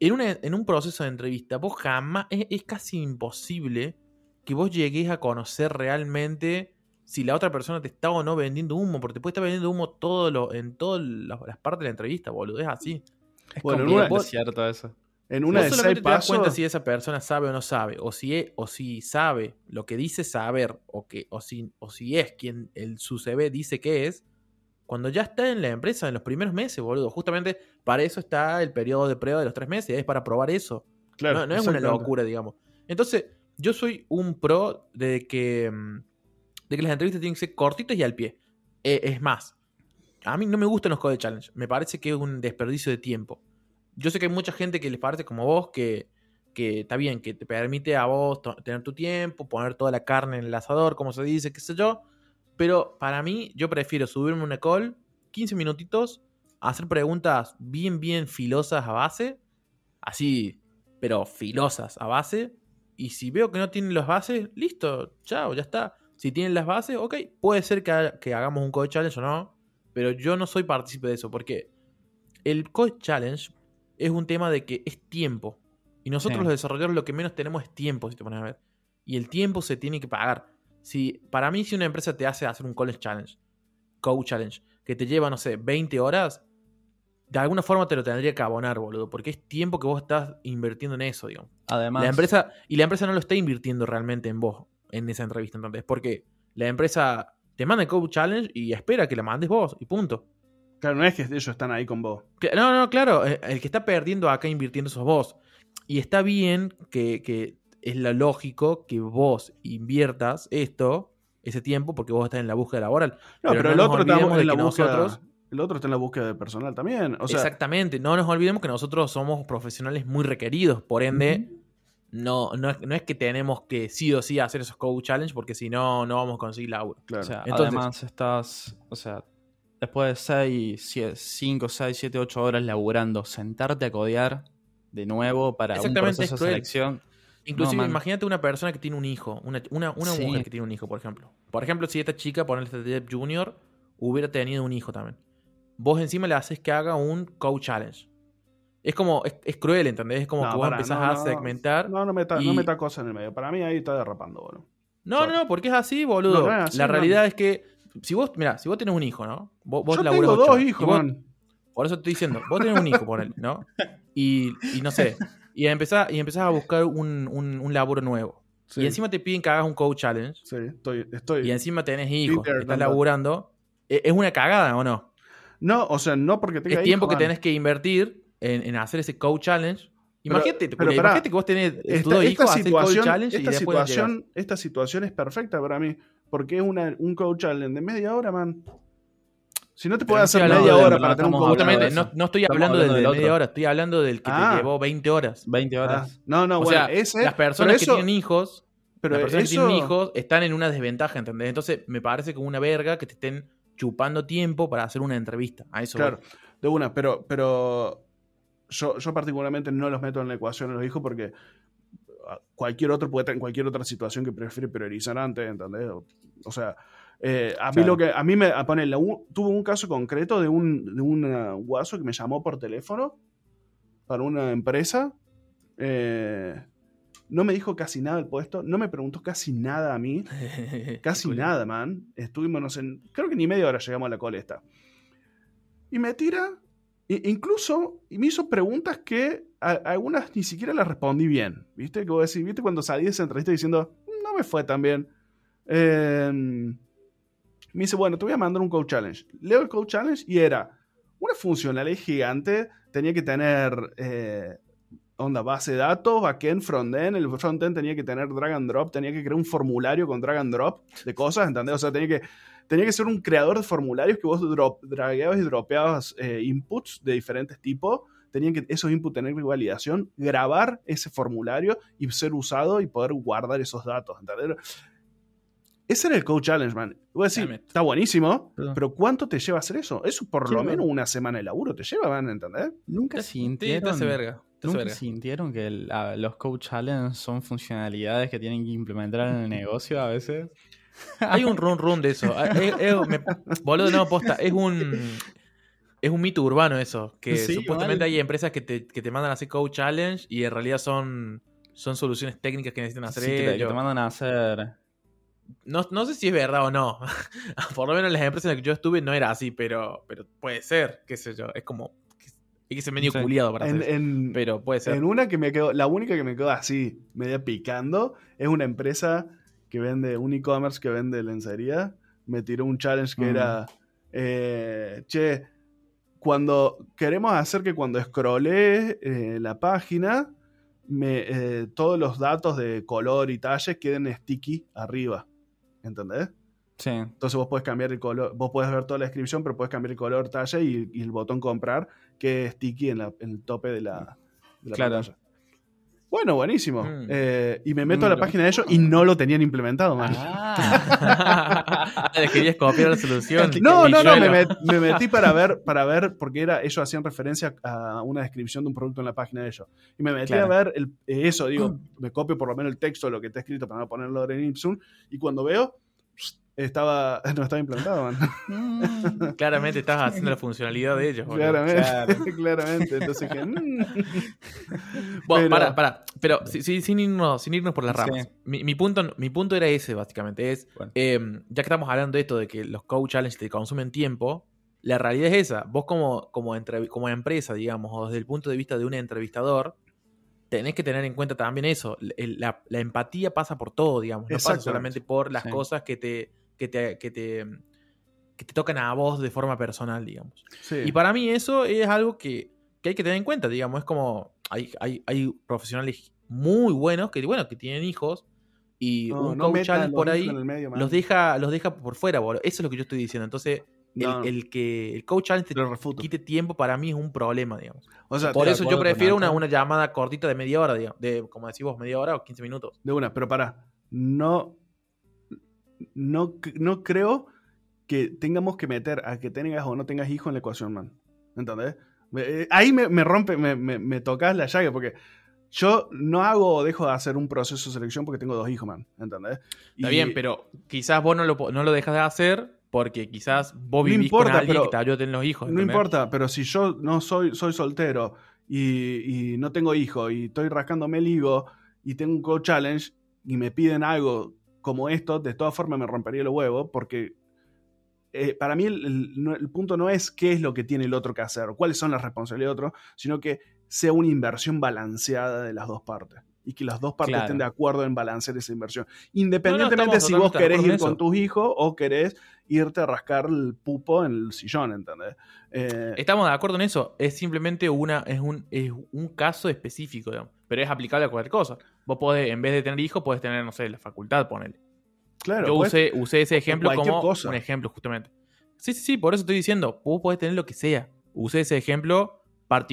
en, una- en un proceso de entrevista, vos jamás, es, es casi imposible que vos llegues a conocer realmente si la otra persona te está o no vendiendo humo, porque te puede estar vendiendo humo todo lo, en todas las partes de la entrevista, boludo. Es así. Es Bueno, una- cierto eso. En una Vos de seis solamente te das pasos. cuenta si esa persona sabe o no sabe, o si, es- o si sabe lo que dice saber, o, que, o, si, o si es quien el, su CV dice que es, cuando ya está en la empresa en los primeros meses, boludo. Justamente para eso está el periodo de prueba de los tres meses, es para probar eso. Claro, no, no es una locura, digamos. Entonces, yo soy un pro de que, mm, de que las entrevistas tienen que ser cortitas y al pie. Eh, es más, a mí no me gustan los Code Challenge. Me parece que es un desperdicio de tiempo. Yo sé que hay mucha gente que les parece como vos que, que está bien, que te permite a vos tener tu tiempo, poner toda la carne en el asador, como se dice, qué sé yo. Pero para mí, yo prefiero subirme una call, 15 minutitos, hacer preguntas bien, bien filosas a base, así, pero filosas a base. Y si veo que no tienen las bases, listo, chao, ya está. Si tienen las bases, ok, puede ser que hagamos un Code Challenge o no, pero yo no soy partícipe de eso, porque el Code Challenge es un tema de que es tiempo. Y nosotros Sí. los desarrolladores lo que menos tenemos es tiempo, si te pones a ver. Y el tiempo se tiene que pagar. Si, para mí, si una empresa te hace hacer un College Challenge, Code Challenge, que te lleva, no sé, 20 horas, de alguna forma te lo tendría que abonar, boludo, porque es tiempo que vos estás invirtiendo en eso, digamos. Además, La empresa, y la empresa no lo está invirtiendo realmente en vos, en esa entrevista, entonces, porque la empresa te manda el Code Challenge y espera que la mandes vos, y punto. Claro, no es que ellos están ahí con vos. No, no, claro, eh, el que está perdiendo acá invirtiendo sos vos. Y está bien que, que es lo lógico que vos inviertas esto, ese tiempo, porque vos estás en la búsqueda laboral. No, Pero pero, no el otro está en la que búsqueda. nosotros- El otro está en la búsqueda de personal también. O sea, Exactamente, no nos olvidemos que nosotros somos profesionales muy requeridos, por ende, no, no, es, no es que tenemos que sí o sí hacer esos Code Challenge, porque si no, no vamos a conseguir laburo. claro. o sea, Entonces- además estás, o sea, después de 6, 5, 6, 7, 8 horas laburando, sentarte a codear de nuevo para un proceso es de selección. Inclusive, No, imagínate una persona que tiene un hijo, una, una, una Sí. mujer que tiene un hijo, por ejemplo. Por ejemplo, si esta chica, ponerle este Dev Junior, hubiera tenido un hijo también. Vos encima le haces que haga un Code Challenge. Es como, es, es cruel, ¿entendés? Es como No, que vos empezás no, a segmentar. No, no meta, y- no meta cosas en el medio. Para mí ahí está derrapando, boludo. No, no, no, porque es así, boludo. No, no es así, la no. realidad es que, si vos, mira, si vos tenés un hijo, ¿no? Vos, vos Yo tengo ocho dos hijos, vos- man. Por eso te estoy diciendo, vos tenés un hijo, ponele, ¿no? Y, y no sé, y empezás, y empezás a buscar un, un, un laburo nuevo. Sí, Y encima te piden que hagas un Code Challenge. sí, estoy, estoy. y encima tenés hijos, Peter, estás no, laburando, ¿e- ¿es una cagada o no? No, o sea, no porque tenga Es tiempo que man. tenés que invertir en, en hacer ese Code Challenge. Imagínate, pero imagínate que vos tenés tus Esta, dos esta hijos, hacer Code situación, Challenge esta, situación, esta situación es perfecta para mí. Porque es una, un coach challenge de media hora, man. Si no te puedes hacer media hora para tener un Justamente, no, no estoy hablando del de media otro. hora, estoy hablando del que Ah. te llevó 20 horas. 20 Ah, horas. no, no, o bueno, sea, ese, las personas que tienen hijos, pero las personas eso- que tienen hijos están en una desventaja, ¿entendés? Entonces me parece como una verga que te estén chupando tiempo para hacer una entrevista. A eso Claro, voy. de una, pero, pero yo, yo particularmente no los meto en la ecuación a los hijos porque ah, cualquier otro puede estar en cualquier otra situación que prefiere priorizar antes, ¿entendés? O, o sea, eh, a mí lo que a mí me a poner tuve un caso concreto de un de un ah, guaso que me llamó por teléfono para una empresa eh, no me dijo casi nada del puesto, no me preguntó casi nada a mí, casi nada, man. Estuvimos, no sé, creo que ni media hora llegamos a la cola esta. Y me tira, e- incluso, y me hizo preguntas que algunas ni siquiera las respondí bien, ¿viste? Que voy a decir, ¿viste? Cuando salí de esa entrevista diciendo, no me fue tan bien. Eh, me dice, bueno, te voy a mandar un Code Challenge. Leo el Code Challenge y era una funcionalidad gigante, tenía que tener eh, onda base de datos, backend, frontend, el frontend tenía que tener drag and drop, tenía que crear un formulario con drag and drop de cosas, ¿entendés? O sea, tenía que, tenía que ser un creador de formularios que vos drop, dragueabas y dropeabas eh, inputs de diferentes tipos, tenían que esos inputs tener validación, grabar ese formulario y ser usado y poder guardar esos datos, ¿entendés? Ese era el Code Challenge, man. Voy a decir, está buenísimo, Perdón. pero ¿cuánto te lleva hacer eso? Eso por lo menos una semana de laburo te lleva, man, ¿entendés? Nunca sintieron, verga. nunca verga. sintieron que el- a- los Coach Challenge son funcionalidades que tienen que implementar en el negocio a veces. Hay un run run de eso. Es- es- me- boludo, no, posta. Es un. Es un mito urbano eso. Que Sí, supuestamente hay empresas que te, que te mandan a hacer Code Challenge y en realidad son, son soluciones técnicas que necesitan hacer Sí, que, te, que ellos. te mandan a hacer. No, no sé si es verdad o no. Por lo menos en las empresas en las que yo estuve no era así, pero, pero puede ser, qué sé yo. Es como. Hay que ser medio Sí. culiado para En, hacer eso. en- Pero puede ser. en una que me quedó, la única que me quedó así, media picando, es una empresa que vende, un e-commerce que vende lencería. Me tiró un challenge que Mm. era, eh, che, cuando queremos hacer que cuando scrollee eh, la página, me, eh, todos los datos de color y talle queden sticky arriba. ¿Entendés? Sí. Entonces vos podés cambiar el color, vos podés ver toda la descripción, pero podés cambiar el color, talla y, y el botón comprar, que es sticky en, la- en el tope de la, de la Claro. pantalla. Bueno, buenísimo. Mm. Eh, y me meto a la Mm. página de ellos y no lo tenían implementado, man. Ah. Les querías copiar la solución. No, no, no, me, met- me metí para ver, para ver, porque era, ellos hacían referencia a una descripción de un producto en la página de ellos. Y me metí Claro. a ver el- eso, digo, me copio por lo menos el texto de lo que está escrito para no ponerlo en Ipsum, y cuando veo, estaba, no estaba implementado, man. Mm. Claramente estabas haciendo la funcionalidad de ellos. boludo. Claramente, Claro. claramente. Entonces dije, mm. Bueno, Pero- para, para. Pero si- si- sin, irnos, sin irnos por las Sí. ramas. Mi, mi punto, mi punto era ese, básicamente. Es, Bueno. eh, ya que estamos hablando de esto, de que los coach challenge te consumen tiempo, la realidad es esa. Vos como, como, entrev- como empresa, digamos, o desde el punto de vista de un entrevistador, tenés que tener en cuenta también eso. La, la empatía pasa por todo, digamos. No pasa solamente por las Sí. cosas que te, que te, que te, que te tocan a vos de forma personal, digamos. Sí. Y para mí eso es algo que, que hay que tener en cuenta, digamos, es como hay, hay, hay profesionales muy buenos que, bueno, que tienen hijos y No, un no coach metan por ahí medio, los deja, los deja por fuera, boludo. Eso es lo que yo estoy diciendo. Entonces, el, No. el que el coach challenge te quite tiempo para mí es un problema, digamos. O sea, por eso yo prefiero una, una llamada cortita de media hora, digamos, de, como decís vos, media hora o 15 minutos. De una, pero para. No, no, no creo que tengamos que meter a que tengas o no tengas hijo en la ecuación, man. ¿Entendés? Eh, Ahí me, me rompe, me, me, me tocas la llaga, porque yo no hago o dejo de hacer un proceso de selección porque tengo dos hijos, man. ¿Entendés? Está Y- bien, pero quizás vos no lo, no lo dejas de hacer porque quizás vos No vivís importa, con alguien pero- que te ayude a tener los hijos. No importa, pero si yo no soy, soy soltero y, y no tengo hijo y estoy rascándome el higo y tengo un coach challenge y me piden algo como esto, de todas formas me rompería los huevos porque eh, para mí el, el- el punto no es qué es lo que tiene el otro que hacer o cuáles son las responsabilidades del otro, sino que sea una inversión balanceada de las dos partes y que las dos partes Claro. estén de acuerdo en balancear esa inversión. Independientemente si vos querés ir con tus hijos o querés irte a rascar el pupo en el sillón, ¿entendés? Eh, Estamos de acuerdo en eso. Es simplemente una, es un, es un caso específico, digamos. Pero es aplicable a cualquier cosa. Vos podés, en vez de tener hijos, podés tener, no sé, la facultad, ponele. claro, Yo pues, usé, usé ese ejemplo como cosa. un ejemplo, justamente. Sí, sí, sí, por eso estoy diciendo, vos podés tener lo que sea. Usé ese ejemplo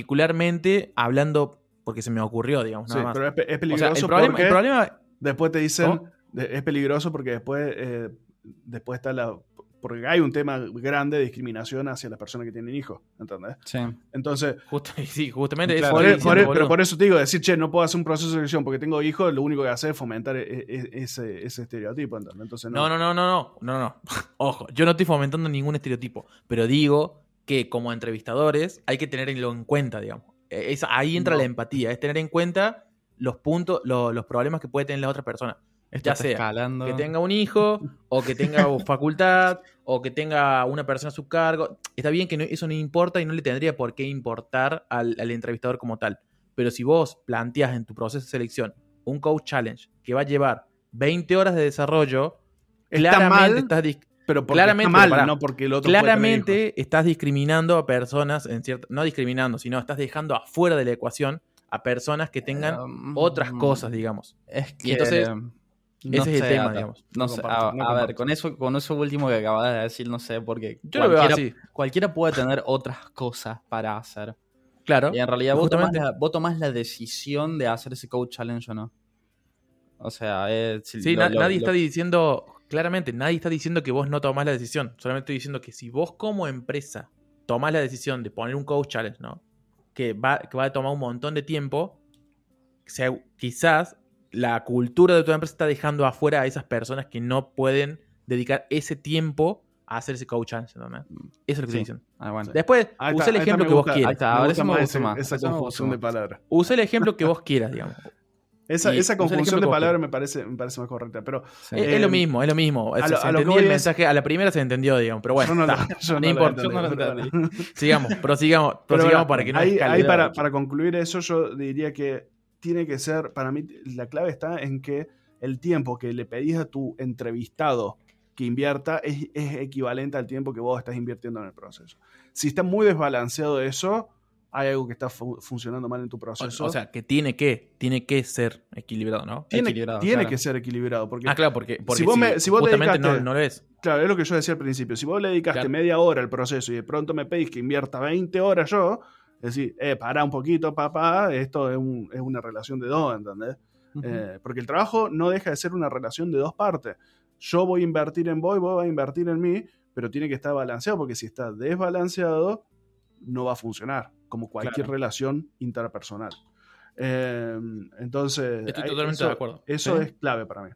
particularmente hablando porque se me ocurrió, digamos, sí, nada más. pero es, pe- es O peligroso sea, el problema, porque el problema después te dicen, es peligroso porque después, eh, después está la... Porque hay un tema grande de discriminación hacia las personas que tienen hijos, ¿entendés? Sí. Entonces, justo- sí, justamente Claro, por, e- diciendo, por e- pero por eso te digo, decir, che, no puedo hacer un proceso de selección porque tengo hijos, lo único que hacer es fomentar e- e- ese, ese estereotipo, ¿entendés? Entonces, No, no, no, no, no, no, no. Ojo, yo no estoy fomentando ningún estereotipo, pero digo que como entrevistadores hay que tenerlo en cuenta, digamos. Es- ahí entra No. la empatía, es tener en cuenta los puntos, lo- los problemas que puede tener la otra persona. Esto Ya sea escalando. Que tenga un hijo, o que tenga facultad, o que tenga una persona a su cargo. Está bien que no- eso no importa y no le tendría por qué importar al, al entrevistador como tal. Pero si vos planteas en tu proceso de selección un coach challenge que va a llevar 20 horas de desarrollo, Está claramente mal, estás pero porque claramente, está mal, pero pará. no porque el otro puede tener hijos. claramente estás discriminando a personas en cierta, no discriminando, sino estás dejando afuera de la ecuación a personas que tengan Um, otras cosas, digamos. Es que. Y entonces, no ese es el tema, digamos. No No sé, comparto, a, no a ver, con eso, con eso último que acabas de decir, no sé, porque Yo lo veo cualquiera, así. cualquiera puede tener otras cosas para hacer. Claro. Y en realidad vos tomás, la, vos tomás la decisión de hacer ese coach challenge o no. O sea, es, Sí, lo- na- lo- nadie lo- está diciendo, claramente, nadie está diciendo que vos no tomás la decisión. Solamente estoy diciendo que si vos como empresa tomás la decisión de poner un coach challenge, ¿no? Que va, que va a tomar un montón de tiempo, sea, quizás la cultura de tu empresa está dejando afuera a esas personas que no pueden dedicar ese tiempo a hacer ese coach challenge, ¿entendés? Eso es lo que Sí. estoy diciendo. Ah, bueno. Después, usa el ejemplo que vos quieras. Ahí está, me ahora Esa confusión de palabras. Usa el ejemplo que vos quieras, digamos. Esa, esa ejemplo de palabras me parece, me parece más correcta. Pero Sí. Es, Eh, es lo mismo, es lo mismo. a lo- se a el es- mensaje, a la primera se entendió, digamos, pero bueno, yo no, yo importa, yo no lo. Sigamos, prosigamos, Pero prosigamos bueno, para que no ahí, ahí para, para concluir eso, yo diría que tiene que ser, para mí, la clave está en que el tiempo que le pedís a tu entrevistado que invierta es, es equivalente al tiempo que vos estás invirtiendo en el proceso. Si está muy desbalanceado eso, hay algo que está fu- funcionando mal en tu proceso. o sea, que tiene que, tiene que ser equilibrado, ¿no? tiene, equilibrado, tiene claro. que ser equilibrado. Porque Ah, claro, porque, porque Si vos me- si vos dedicaste- no, no lo es. Claro, es lo que yo decía al principio. Si vos le dedicaste Claro. media hora al proceso y de pronto me pedís que invierta 20 horas yo, es decir, eh, pará un poquito, papá, esto es, un- es una relación de dos, ¿entendés? Eh, porque el trabajo no deja de ser una relación de dos partes. Yo voy a invertir en vos y vos vas a invertir en mí, pero tiene que estar balanceado, porque si está desbalanceado, no va a funcionar, como cualquier Claro. relación interpersonal. Eh, entonces, Estoy totalmente eso, de acuerdo. Eso Sí. es clave para mí.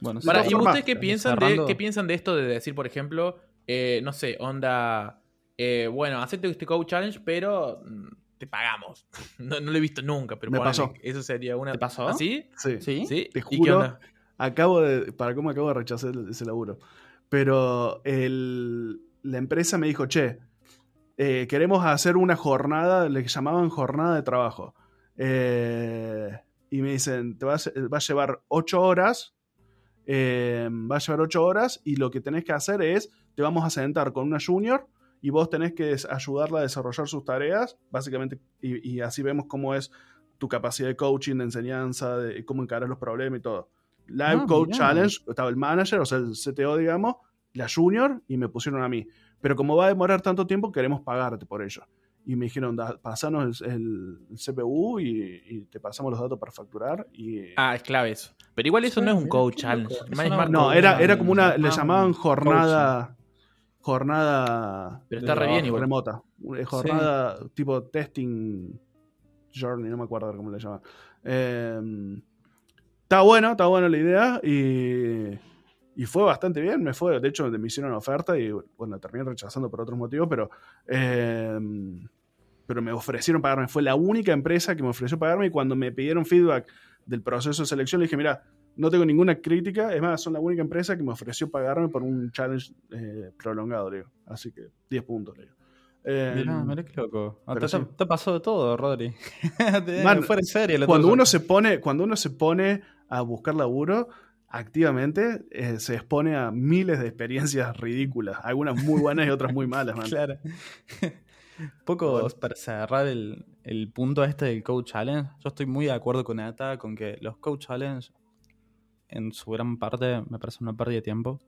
Bueno, Para, ¿Y ustedes qué piensan, de, qué piensan de esto de decir, por ejemplo, eh, no sé, onda, eh, bueno, hacete este coach challenge, pero mm, te pagamos? No, no lo he visto nunca, pero Me ponele, pasó. Eso sería una... ¿Te pasó? ¿Ah, sí? Sí. ¿Sí? ¿Sí? Te ¿Y qué juro, onda? acabo de, para cómo acabo de rechazar ese laburo. Pero el- la empresa me dijo, che, eh, queremos hacer una jornada, le llamaban jornada de trabajo. Eh, y me dicen, te va a, se- va a llevar ocho horas, eh, va a llevar ocho horas y lo que tenés que hacer es, te vamos a sentar con una junior y vos tenés que ayudarla a desarrollar sus tareas, básicamente, y, y así vemos cómo es tu capacidad de coaching, de enseñanza, de cómo encarar los problemas y todo. Live Ah, Coach mirá. Challenge, estaba el manager, o sea, el CTO, digamos, la junior, y me pusieron a mí. Pero como va a demorar tanto tiempo, queremos pagarte por ello. Y me dijeron, "Da- pasanos el, el CPU y, y te pasamos los datos para facturar. Y... Ah, es clave eso. Pero igual eso Sí, no es un coach challenge. no, coach era, era como una, le Ah, llamaban jornada, jornada Pero está de re bien igual. remota. Eh, Jornada tipo testing journey, no me acuerdo cómo le llaman. Eh, está bueno, está buena la idea y, y fue bastante bien, me fue, de hecho me hicieron una oferta y bueno, terminé rechazando por otros motivos, pero eh, pero me ofrecieron pagarme, fue la única empresa que me ofreció pagarme y cuando me pidieron feedback del proceso de selección le dije, mira, no tengo ninguna crítica, es más, son la única empresa que me ofreció pagarme por un challenge eh, prolongado, digo. Así que 10 puntos, digo. Eh, Mirá, mirá qué loco. Ah, te, sí. te pasó de todo, Rodri. Man, fuera en serio. cuando tuyo. uno se pone, cuando uno se pone a buscar laburo activamente, eh, se expone a miles de experiencias ridículas, algunas muy buenas y otras muy malas, man. Claro. Poco Bueno. para cerrar el, el punto este del Coach Challenge. Yo estoy muy de acuerdo con Ata con que los Coach Challenge, en su gran parte, me parece una pérdida de tiempo.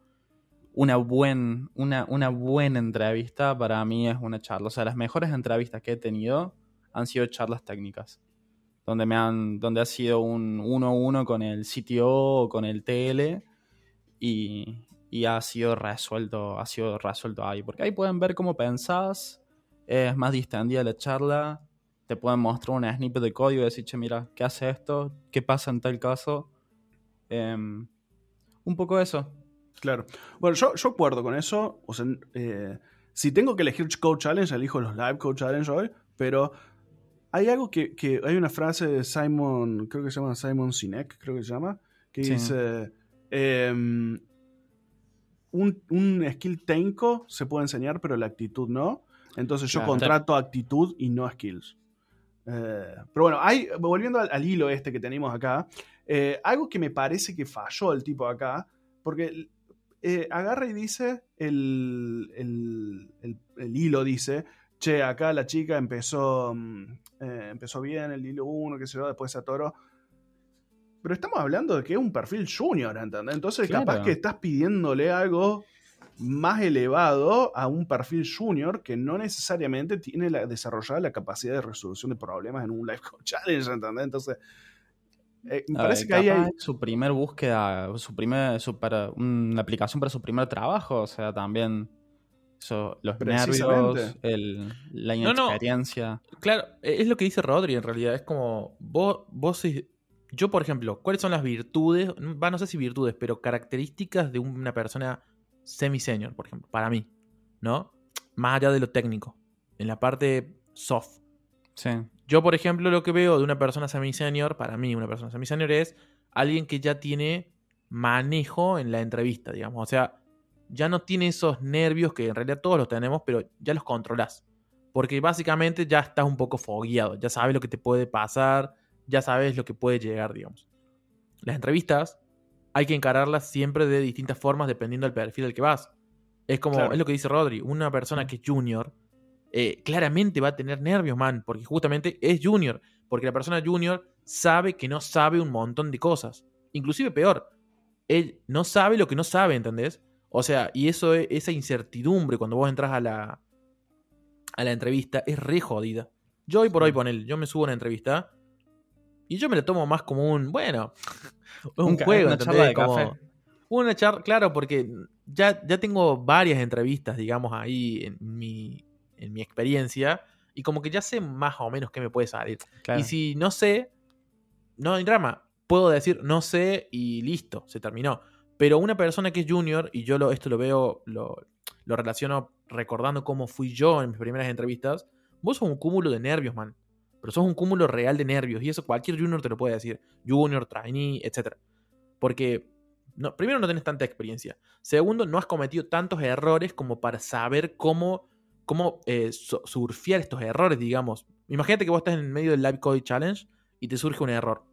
Una, buen, una, una buena entrevista para mí es una charla. O sea, las mejores entrevistas que he tenido han sido charlas técnicas. Donde, me han, donde ha sido un uno a uno con el CTO o con el TL y, y ha sido resuelto, ha sido resuelto ahí. Porque ahí pueden ver cómo pensás, es más distendida la charla, te pueden mostrar una snippet de código y decir, che, mira, ¿qué hace esto? ¿Qué pasa en tal caso? Em, un poco eso. Claro. Bueno, yo, yo acuerdo con eso. O sea, eh, si tengo que elegir Code Challenge, elijo los Live Code Challenge hoy, pero hay algo que, que- hay una frase de Simon, creo que se llama Simon Sinek, creo que se llama, que Sí. dice, em, un, un skill técnico se puede enseñar, pero la actitud no. Entonces yo Claro. contrato actitud y no skills. Eh, pero bueno, hay, volviendo al, al hilo este que tenemos acá, eh, algo que me parece que falló el tipo acá, porque eh, agarra y dice, el, el- el- el hilo dice, che, acá la chica empezó, mm, eh, empezó bien el hilo 1, que se yo, después se atoró. Pero estamos hablando de que es un perfil junior, ¿entendés? Entonces Claro. capaz que estás pidiéndole algo más elevado a un perfil junior que no necesariamente tiene la, desarrollada la capacidad de resolución de problemas en un life coach challenge, ¿entendés? Entonces, eh, me A parece ver, que ahí hay... Su primer búsqueda, su primer, su para- una aplicación para su primer trabajo, o sea, también eso, los nervios, el, la No, no. inexperiencia. Claro, e, es lo que dice Rodri en realidad. Es como, vos, vos yo por ejemplo, ¿cuáles son las virtudes? Va, no sé si virtudes, pero características de una persona semi-senior, por ejemplo, para mí, ¿no? Más allá de lo técnico, en la parte soft. Sí, Yo, por ejemplo, lo que veo de una persona semi-senior, para mí una persona semi-senior es alguien que ya tiene manejo en la entrevista, digamos. O sea, ya no tiene esos nervios que en realidad todos los tenemos, pero ya los controlas. Porque básicamente ya estás un poco fogueado, ya sabes lo que te puede pasar, ya sabes lo que puede llegar, digamos. Las entrevistas hay que encararlas siempre de distintas formas dependiendo del perfil del que vas. Es como, Claro. es lo que dice Rodri, una persona que es junior, eh, claramente va a tener nervios, man, porque justamente es junior, porque la persona junior sabe que no sabe un montón de cosas. Inclusive peor, él no sabe lo que no sabe, ¿entendés? O sea, y eso es- esa incertidumbre cuando vos entras a la, a la entrevista es re jodida. Yo hoy por hoy, ponele, yo me subo a una entrevista y yo me la tomo más como un, bueno, un, juego, una charla de Como- café. Una charla, claro, porque ya, ya tengo varias entrevistas, digamos, ahí en mi, en mi experiencia y como que ya sé más o menos qué me puede salir. claro. Y si no sé, no hay drama. Puedo decir no sé y listo, se terminó. Pero una persona que es junior, y yo lo, esto lo veo, lo, relaciono recordando cómo fui yo en mis primeras entrevistas, vos sos un cúmulo de nervios, man. Pero sos un cúmulo real de nervios. Y eso cualquier junior te lo puede decir. Junior, trainee, etc. Porque, primero, no tenés tanta experiencia. Segundo, no has cometido tantos errores como para saber cómo, cómo eh, su- surfear estos errores, digamos. Imagínate que vos estás en medio del Live Code Challenge y te surge un error.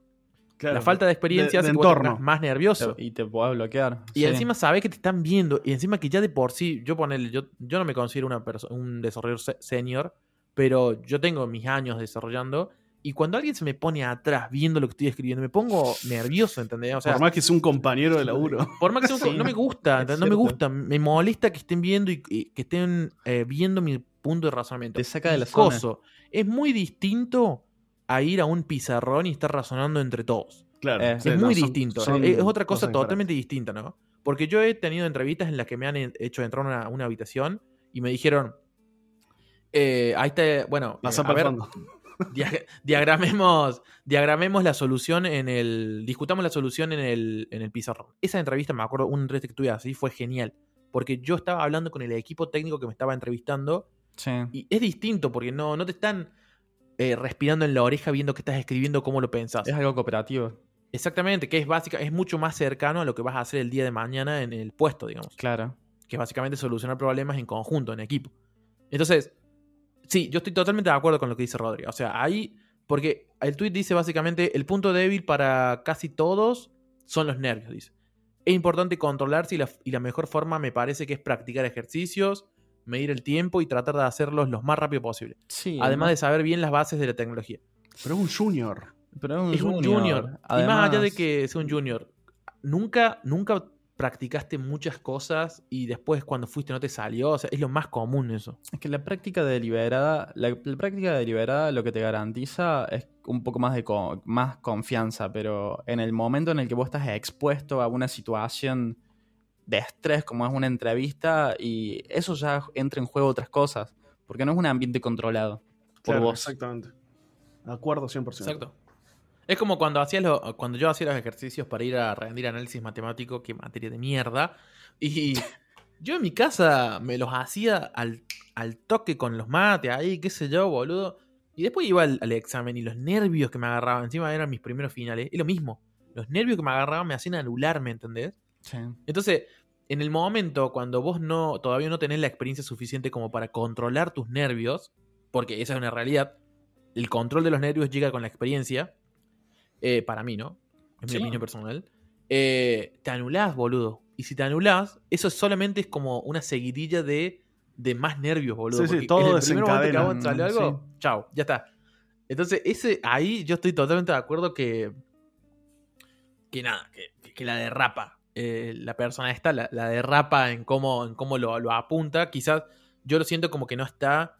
Claro, La falta de experiencia de- de hace que entorno. más nervioso. y te puedes bloquear. Y sí. encima sabes que te están viendo. Y encima que ya de por sí, yo ponele, yo, yo no me considero una un desarrollador se- senior, pero yo tengo mis años desarrollando. Y cuando alguien se me pone atrás viendo lo que estoy escribiendo, me pongo nervioso, ¿entendés? O sea, Por más que sea un compañero de laburo. por más que sea un Sí, no me gusta, no me gusta. Me molesta que estén viendo y, y que estén eh, viendo mi punto de razonamiento. Te saca de la zona. coso, Es muy distinto a ir a un pizarrón y estar razonando entre todos. Claro. Eh, sí, es no, muy son- distinto. son es, es otra cosa totalmente distinta, ¿no? Porque yo he tenido entrevistas en las que me han hecho entrar a una, una habitación y me dijeron. eh, ahí está. Bueno, eh, a ver, dia- diagramemos, diagramemos la solución en el. Discutamos la solución en el, en el pizarrón. Esa entrevista, me acuerdo, un entrevista que tuve así, fue genial. Porque yo estaba hablando con el equipo técnico que me estaba entrevistando Sí. y es distinto porque no, no te están eh, respirando en la oreja viendo que estás escribiendo cómo lo pensás. Es algo cooperativo. Exactamente, que es básica, es mucho más cercano a lo que vas a hacer el día de mañana en el puesto, digamos. Claro. Que es básicamente solucionar problemas en conjunto, en equipo. Entonces, sí, yo estoy totalmente de acuerdo con lo que dice Rodri. O sea, ahí, porque el tweet dice básicamente, el punto débil para casi todos son los nervios, dice. Es importante controlarse y la, y la mejor forma me parece que es practicar ejercicios, medir el tiempo y tratar de hacerlos lo más rápido posible. Sí. Además de saber bien las bases de la tecnología. Pero es un junior. Pero es un junior. Y más allá de que sea un junior, nunca, nunca practicaste muchas cosas y después cuando fuiste no te salió. O sea, es lo más común eso. Es que la práctica deliberada, la, la práctica deliberada lo que te garantiza es un poco más de co- más confianza, pero en el momento en el que vos estás expuesto a una situación de estrés como es una entrevista y eso ya entra en juego otras cosas, porque no es un ambiente controlado por Claro, vos. Exactamente. De acuerdo 100%. Exacto. Es como cuando, hacías lo- cuando yo hacía los ejercicios para ir a rendir análisis matemático, que materia de mierda. Y yo en mi casa me los hacía al, al toque con los mates ahí, qué sé yo, boludo. Y después iba al, al examen y los nervios que me agarraban, encima eran mis primeros finales, es lo mismo. Los nervios que me agarraban me hacían anularme, ¿entendés? Sí. Entonces, en el momento cuando vos no todavía no tenés la experiencia suficiente como para controlar tus nervios, porque esa es una realidad, el control de los nervios llega con la experiencia, eh, para mí, ¿no? Es mi Sí. opinión personal. eh, te anulás, boludo. Y si te anulás, eso solamente es como una seguidilla de, de más nervios, boludo. Sí, sí, todo en el primer momento que a vos sale algo, chao, ya está. Entonces, ese, ahí yo estoy totalmente de acuerdo que. Que nada, que, que la derrapa. Eh, la persona esta la, la derrapa en cómo, en cómo lo, lo apunta. Quizás yo lo siento como que no está.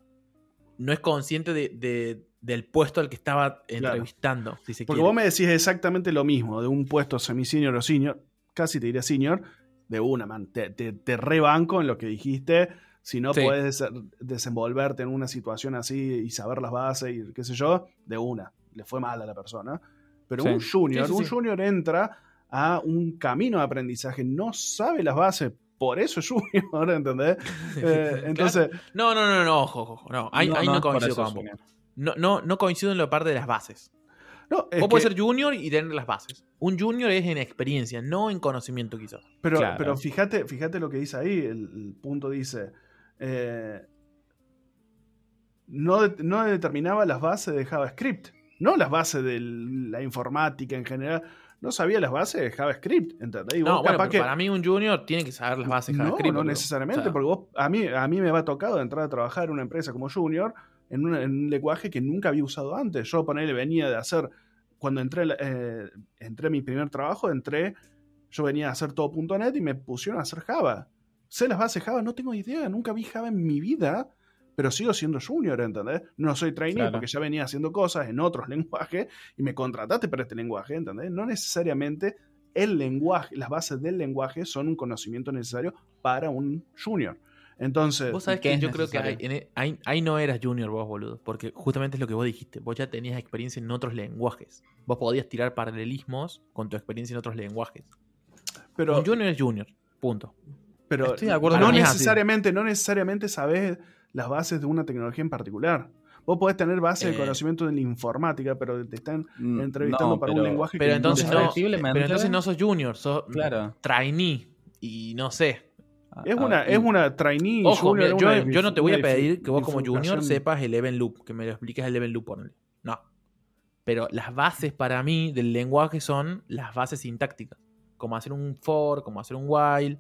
No es consciente de, de- del puesto al que estaba entrevistando, si se Porque quiere. vos me decís exactamente lo mismo, de un puesto semi-senior o senior, casi te diría senior, de una, man. Te, te, te rebanco en lo que dijiste. Si no Sí. puedes desenvolverte en una situación así y saber las bases y qué sé yo, de una. Le fue mal a la persona. Pero Sí. un junior, Sí, un junior entra a un camino de aprendizaje, no sabe las bases, por eso es junior, ¿entendés? Eh, entonces, No, no, no, no, ojo, ojo. No, ahí ahí no, coincido con vos. No, no, no coincido en la parte de las bases. no, es Vos podés que- ser junior y tener las bases. Un junior es en experiencia, no en conocimiento quizás. Pero, Claro. pero fíjate, fíjate lo que dice ahí. El, el punto dice. eh, no, de- no determinaba las bases de JavaScript. No las bases de la informática en general. No sabía las bases de JavaScript. ¿Entendés? Y vos No, bueno, capaz pero que- para mí un junior tiene que saber las bases de no, JavaScript. no boludo. necesariamente, O sea, porque vos, a, mí, a mí me va tocado entrar a trabajar en una empresa como junior en, un lenguaje que nunca había usado antes. Yo, ponerle, venía de hacer, cuando entré, eh, entré a mi primer trabajo, entré, yo venía a hacer todo .NET y me pusieron a hacer Java. Sé las bases Java, no tengo idea, nunca vi Java en mi vida, pero sigo siendo junior, ¿entendés? No soy trainee Claro. porque ya venía haciendo cosas en otros lenguajes y me contrataste para este lenguaje, ¿entendés? No necesariamente el lenguaje, las bases del lenguaje son un conocimiento necesario para un junior. Entonces, Vos sabés ¿Qué que yo creo que ahí, en- ahí- ahí no eras junior vos, boludo. Porque justamente es lo que vos dijiste. Vos ya tenías experiencia en otros lenguajes. Vos podías tirar paralelismos con tu experiencia en otros lenguajes. pero, un junior es junior. Punto. pero Estoy de acuerdo no necesariamente, no necesariamente sabes las bases de una tecnología en particular. Vos podés tener bases Eh. de conocimiento en la informática, pero te están Mm, entrevistando no, para pero- un lenguaje Pero que entonces no, pero entonces no sos junior, sos Claro. trainee. Y no sé. Es Ah, una, y- es una trainee Ojo, junior, mira, es yo, una yo no te voy a pedir que vos como junior sepas el event loop, que me lo expliques el event loop, ponele. No. Pero las bases para mí del lenguaje son las bases sintácticas. Como hacer un for, como hacer un while.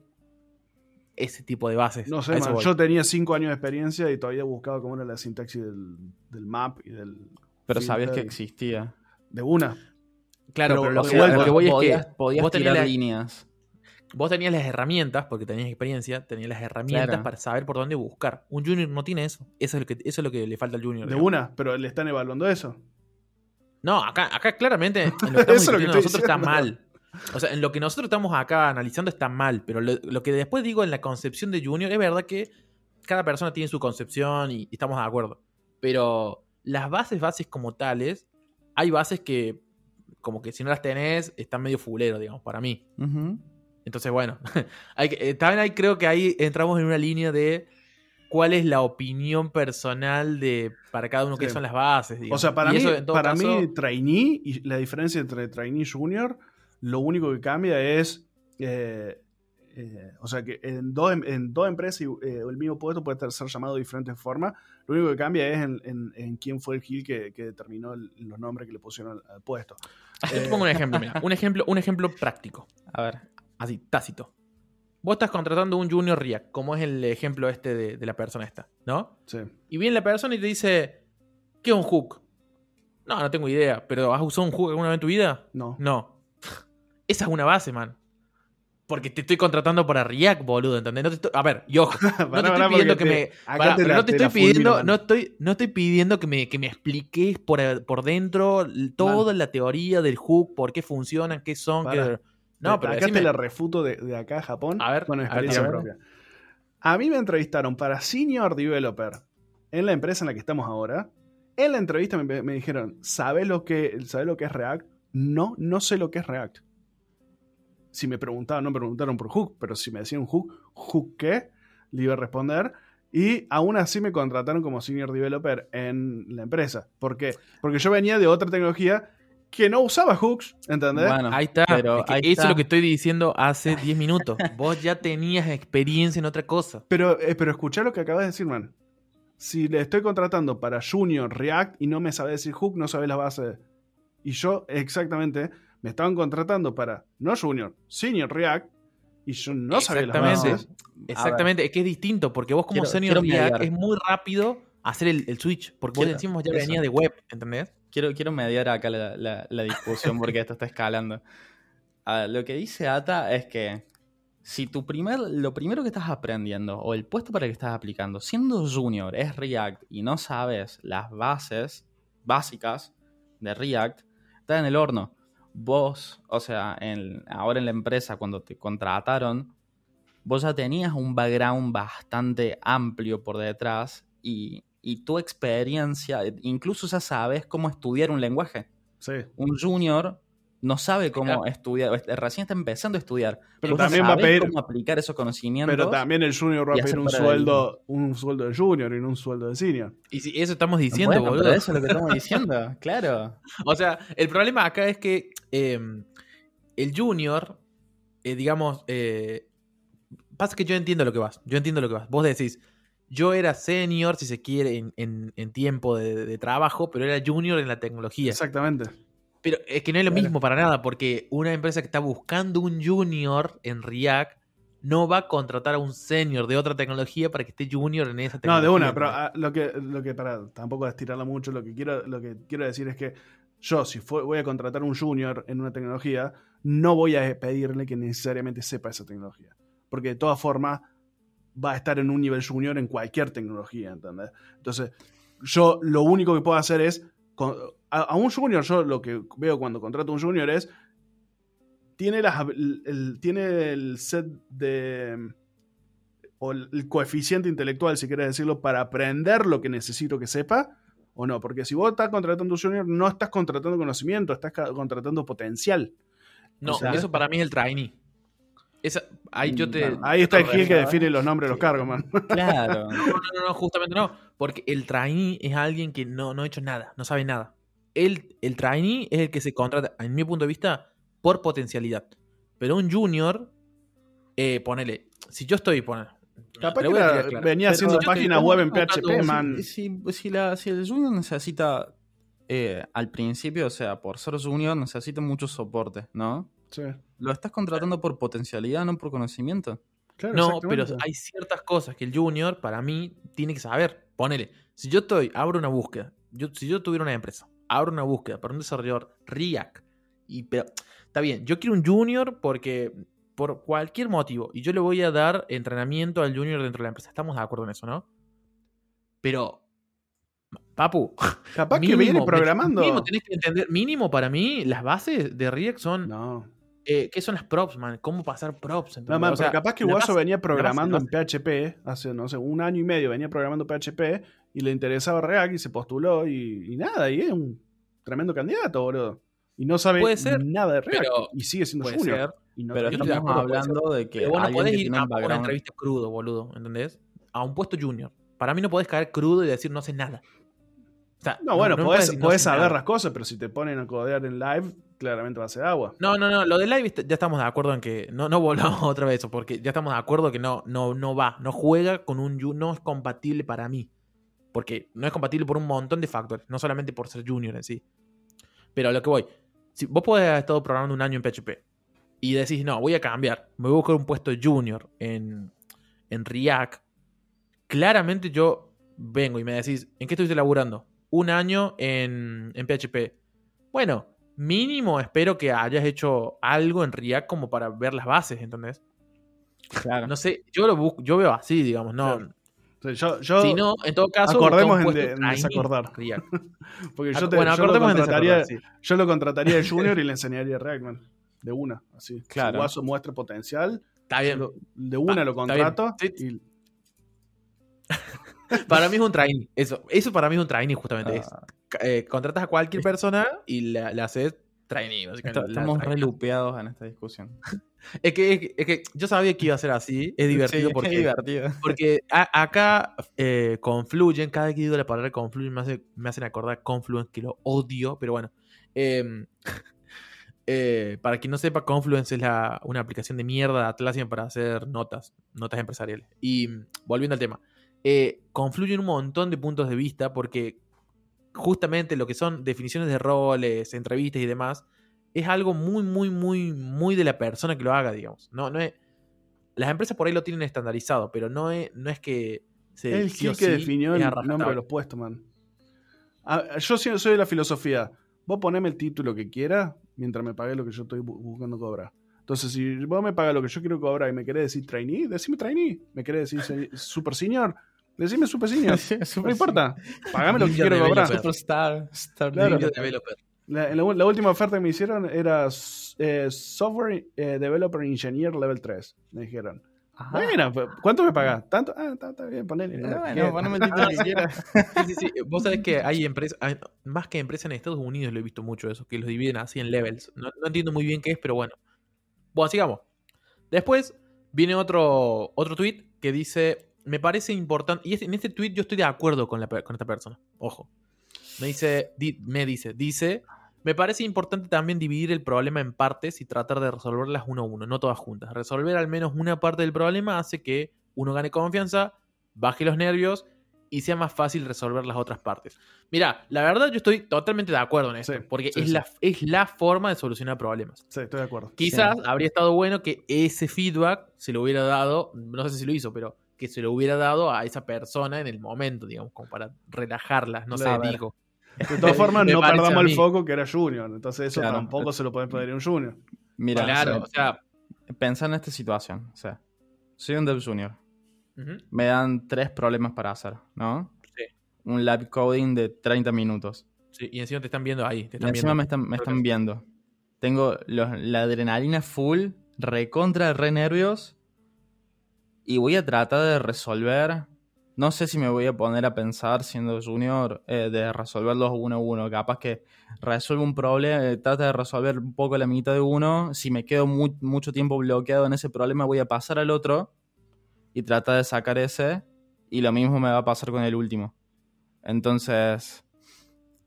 Ese tipo de bases. No sé, eso man, yo tenía cinco años de experiencia y todavía buscaba cómo era la sintaxis del, del map y del. Pero sabías que existía. De una. Claro, pero pero, lo, o que, sea, a lo que voy es podías, que podías vos tenías tirar la- líneas. vos tenías las herramientas, porque tenías experiencia, tenías las herramientas Claro. para saber por dónde buscar. Un junior no tiene eso. Eso es lo que, eso es lo que le falta al junior. De digamos. una, pero le están evaluando eso. No, acá, acá claramente en lo que Eso estamos es lo que discutiendo estoy nosotros está mal. O sea, en lo que nosotros estamos acá analizando está mal, pero lo, lo que después digo en la concepción de Junior, es verdad que cada persona tiene su concepción y, y estamos de acuerdo. Pero las bases, bases como tales, hay bases que, como que si no las tenés, están medio fulero, digamos, para mí. Entonces, bueno, hay que- eh, también creo que ahí entramos en una línea de cuál es la opinión personal de para cada uno que Sí. son las bases. O sea, para Y mí, eso, para caso- mí, trainee y la diferencia entre trainee y junior, lo único que cambia es. eh, eh, o sea, que en dos, em- en dos empresas eh, el mismo puesto puede ser llamado de diferentes formas. Lo único que cambia es en, en- en quién fue el Gil que, que determinó el- los nombres que le pusieron al, al puesto. Yo te Eh, pongo un ejemplo, mira. Un ejemplo, un ejemplo práctico. A ver. Así, tácito. Vos estás contratando un junior React, como es el ejemplo este de, de la persona esta, ¿no? sí. Y viene la persona y te dice, ¿qué es un hook? No, no tengo idea, pero ¿has usado un hook alguna vez en tu vida? No. No. Esa es una base, man. Porque te estoy contratando para React, boludo, ¿entendés? No te estoy- a ver, y ojo, no te estoy pidiendo que me. no te estoy pidiendo, no estoy, no estoy pidiendo que me, que me expliques por, por dentro toda la teoría del hook, por qué funcionan, qué son, qué. No, pero acá decime- te la refuto de, de acá a Japón A ver, con a ver, experiencia a ver. propia. A mí me entrevistaron para Senior Developer en la empresa en la que estamos ahora. En la entrevista me, me dijeron, ¿sabes lo, que, ¿sabes lo que es React? No, no sé lo que es React. Si me preguntaban, no me preguntaron por hook, pero si me decían hook, ¿hook qué? Le iba a responder. Y aún así me contrataron como senior developer en la empresa. ¿Por qué? Porque yo venía de otra tecnología que no usaba hooks, ¿entendés? Bueno, Ahí está. pero Es que ahí eso está. es lo que estoy diciendo hace 10 minutos. Vos ya tenías experiencia en otra cosa. Pero, eh, pero escuchá lo que acabas de decir, man. Si le estoy contratando para Junior React y no me sabe decir hook, no sabe la base. Y yo, exactamente, me estaban contratando para no Junior, Senior React y yo no sabía las Exactamente. bases. Exactamente, es que es distinto, porque vos como Quiero- senior quiero React mediar. es muy rápido hacer el, el switch, porque vos Quiero- decimos ya eso. venía de web, ¿entendés? Quiero, quiero mediar acá la, la- la discusión porque esto está escalando. A ver, lo que dice Ata es que si tu primer, lo primero que estás aprendiendo o el puesto para el que estás aplicando, siendo junior, es React y no sabes las bases básicas de React, está en el horno. Vos, o sea, en- ahora en la empresa, cuando te contrataron, vos ya tenías un background bastante amplio por detrás y, y tu experiencia, incluso ya sabes cómo estudiar un lenguaje. Sí. Un junior no sabe cómo Claro. estudiar, recién está empezando a estudiar. Pero Vos también va a pedir- cómo aplicar esos conocimientos. Pero también el Junior va a pedir un sueldo, un sueldo de Junior y no un sueldo de Senior. Y si eso estamos diciendo, Bueno, boludo. pero eso es lo que estamos diciendo, claro. O sea, el problema acá es que eh, el junior, eh, digamos, eh, pasa que yo entiendo lo que vas. Yo entiendo lo que vas. Vos decís, yo era senior, si se quiere, en, en- en tiempo de, de trabajo, pero era junior en la tecnología. Exactamente. Pero es que no es lo mismo para nada, porque una empresa que está buscando un junior en React no va a contratar a un senior de otra tecnología para que esté junior en esa No, tecnología. de una, pero ah, lo que, lo que para tampoco estirarla mucho, lo que quiero, lo que quiero decir es que yo, si fue- voy a contratar un junior en una tecnología, no voy a pedirle que necesariamente sepa esa tecnología. Porque de todas formas va a estar en un nivel junior en cualquier tecnología, ¿entendés? Entonces, yo lo único que puedo hacer es. con- a, a un junior, yo lo que veo cuando contrato a un junior es. Tiene, las, el, el- tiene el set de. O el, el coeficiente intelectual, si quieres decirlo, para aprender lo que necesito que sepa o no. Porque si vos estás contratando un junior, no estás contratando conocimiento, estás contratando potencial. No, o sea- eso para mí es el trainee. Esa, ahí yo te. Ahí está el Gil que Correcto. define los nombres de los cargos, man. Claro. No, no, no, no, justamente no. Porque el trainee es alguien que no, no ha hecho nada, no sabe nada. El, el trainee es el que se contrata, en mi punto de vista, por potencialidad. Pero un junior, eh, ponele, si yo estoy, ponele, Capaz que claro. venía haciendo si páginas web en PHP, man. Si, si la- si el junior necesita, eh, al principio, o sea, por ser junior, necesita mucho soporte, ¿no? Sí, Lo estás contratando por potencialidad, no por conocimiento. claro, No, pero hay ciertas cosas que el junior, para mí, tiene que saber. Ponele, si yo estoy, abro una búsqueda, yo, si yo tuviera una empresa, abro una búsqueda para un desarrollador React, y, pero está bien, yo quiero un junior porque por cualquier motivo, y yo le voy a dar entrenamiento al junior dentro de la empresa. Estamos de acuerdo en eso, ¿no? Pero, papu, Capaz que viene programando. Mínimo tenés que entender, mínimo para mí, las bases de React son, No, eh, ¿qué son las props, man? ¿Cómo pasar props? no ¿entendés? man, O sea, pero capaz que Guaso venía programando en PHP hace, no sé, un año y medio venía programando PHP y le interesaba React y se postuló y, y nada, y es un tremendo candidato, boludo. Y no sabe Puede ser, nada de React pero y sigue siendo junior. ser. Y no Pero estamos acuerdo, hablando de que Pero vos no podés ir a un una entrevista crudo, boludo, ¿entendés? A un puesto junior. Para mí no podés caer crudo y decir no sé nada. O sea, No, bueno, me podés, decir, no podés saber nada. las cosas, pero si te ponen a codear en live, claramente va a ser agua. No, no, no, lo de live ya estamos de acuerdo en que no, no volvamos otra vez eso, porque ya estamos de acuerdo que no, no, no va, no juega con un no es compatible para mí. Porque no es compatible por un montón de factores, no solamente por ser junior en sí. Pero a lo que voy, si vos podés haber estado programando un año en PHP y decís, no, voy a cambiar, me voy a buscar un puesto junior en, en React, claramente yo vengo y me decís, ¿en qué estuviste laburando? Un año en, en PHP. Bueno, mínimo espero que hayas hecho algo en React como para ver las bases, ¿entendés? Claro. No sé, yo lo busco, yo veo así, digamos, no. Claro. O sea, yo, yo- Si no, en todo caso, acordemos en de- desacordar. Porque yo, te- bueno, yo lo contrataría, sí. yo lo contrataría de junior y le enseñaría React, man. De una, así. Claro. Si Guaso muestra potencial, Está bien. lo- de una Ah, lo contrato y Para mí es un trainee. Eso, eso para mí es un trainee, justamente. es, Ah, eh, contratas a cualquier persona y le, le haces trainee, básicamente. Estamos relupeados en esta discusión. Es que, es, que, es que yo sabía que iba a ser así. Es divertido Sí, porque, es divertido. porque a- acá eh, confluyen. Cada vez que digo la palabra confluyen me, hace, me hacen acordar Confluence, que lo odio, pero bueno. Em, eh, para quien no sepa, Confluence es la, una aplicación de mierda de Atlassian para hacer notas, notas empresariales. Y mm, volviendo al tema, eh, confluyen un montón de puntos de vista porque justamente lo que son definiciones de roles, entrevistas y demás, es algo muy, muy, muy, muy de la persona que lo haga, digamos. No, no es, las empresas por ahí lo tienen estandarizado, pero no es, no es que se, el sí que sí definió el nombre de los puestos, man. Ah, yo soy de la filosofía. Vos poneme el título que quieras mientras me pagues lo que yo estoy bu- buscando cobrar. Entonces, si vos me pagas lo que yo quiero cobrar y me querés decir trainee, decime trainee. ¿Me querés decir super senior? Decime super senior. No importa. Pagame lo que quiero cobrar. Superstar. Star Claro. Developer. La, la- la última oferta que me hicieron era eh, Software eh, Developer Engineer Level 3. Me dijeron. Ajá. Bueno, pues, ¿cuánto me pagás? ¿Tanto? Ah, está, está bien, ponele. Eh, Ah, bueno, poneme el título que quieras. Sí, sí, sí. Vos sabés que hay empresas, hay- más que empresas en Estados Unidos lo he visto mucho eso, que los dividen así en levels. No, no entiendo muy bien qué es, pero bueno. Bueno, sigamos. Después viene otro, otro tweet que dice, me parece importante, y en este tweet yo estoy de acuerdo con, la, con esta persona, ojo. Me dice, di- me dice, dice, me parece importante también dividir el problema en partes y tratar de resolverlas uno a uno, no todas juntas. Resolver al menos una parte del problema hace que uno gane confianza, baje los nervios y sea más fácil resolver las otras partes. Mira, la verdad yo estoy totalmente de acuerdo en esto, Sí, porque sí, es, sí. La, es la forma de solucionar problemas. Sí, estoy de acuerdo. Quizás habría estado bueno que ese feedback se lo hubiera dado, no sé si lo hizo, pero que se lo hubiera dado a esa persona en el momento, digamos, como para relajarla, no sé, ver. digo. De todas formas, no perdamos el foco que era Junior. Entonces, eso Claro. tampoco se lo puede pedir a un Junior. Mira, claro, o o sea, pensá en esta situación. O sea, soy un dev junior. Me dan tres problemas para hacer, ¿no? Sí. Un lab coding de 30 minutos. sí, y encima te están viendo ahí, te Y están encima viendo. me están, me viendo. Tengo los- la adrenalina full, recontra, re nervios. Y voy a tratar de resolver. No sé si me voy a poner a pensar, siendo junior, eh, de resolverlos uno a uno. Capaz que resuelvo un problema, eh, trata de resolver un poco la mitad de uno. Si me quedo mu- mucho tiempo bloqueado en ese problema, voy a pasar al otro y tratar de sacar ese. Y lo mismo me va a pasar con el último. Entonces,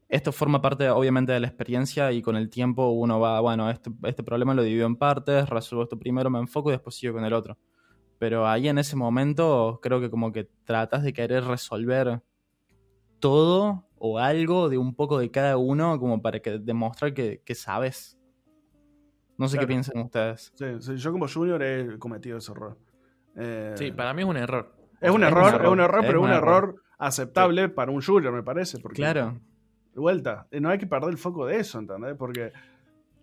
esto forma parte, obviamente, de la experiencia y con el tiempo uno va, bueno, este, este problema lo divido en partes, resuelvo esto primero, me enfoco y después sigo con el otro. Pero ahí en ese momento creo que como que tratas de querer resolver todo o algo de un poco de cada uno como para que demostrar que, que sabes. No sé Claro. qué piensan ustedes. Sí, sí, yo como Junior he cometido ese error. Eh, Sí, para mí es un error. es un es error, un es un error, es pero un un error. error aceptable para un Junior, me parece. Porque, Claro. De vuelta, eh, no hay que perder el foco de eso, ¿entendés? Porque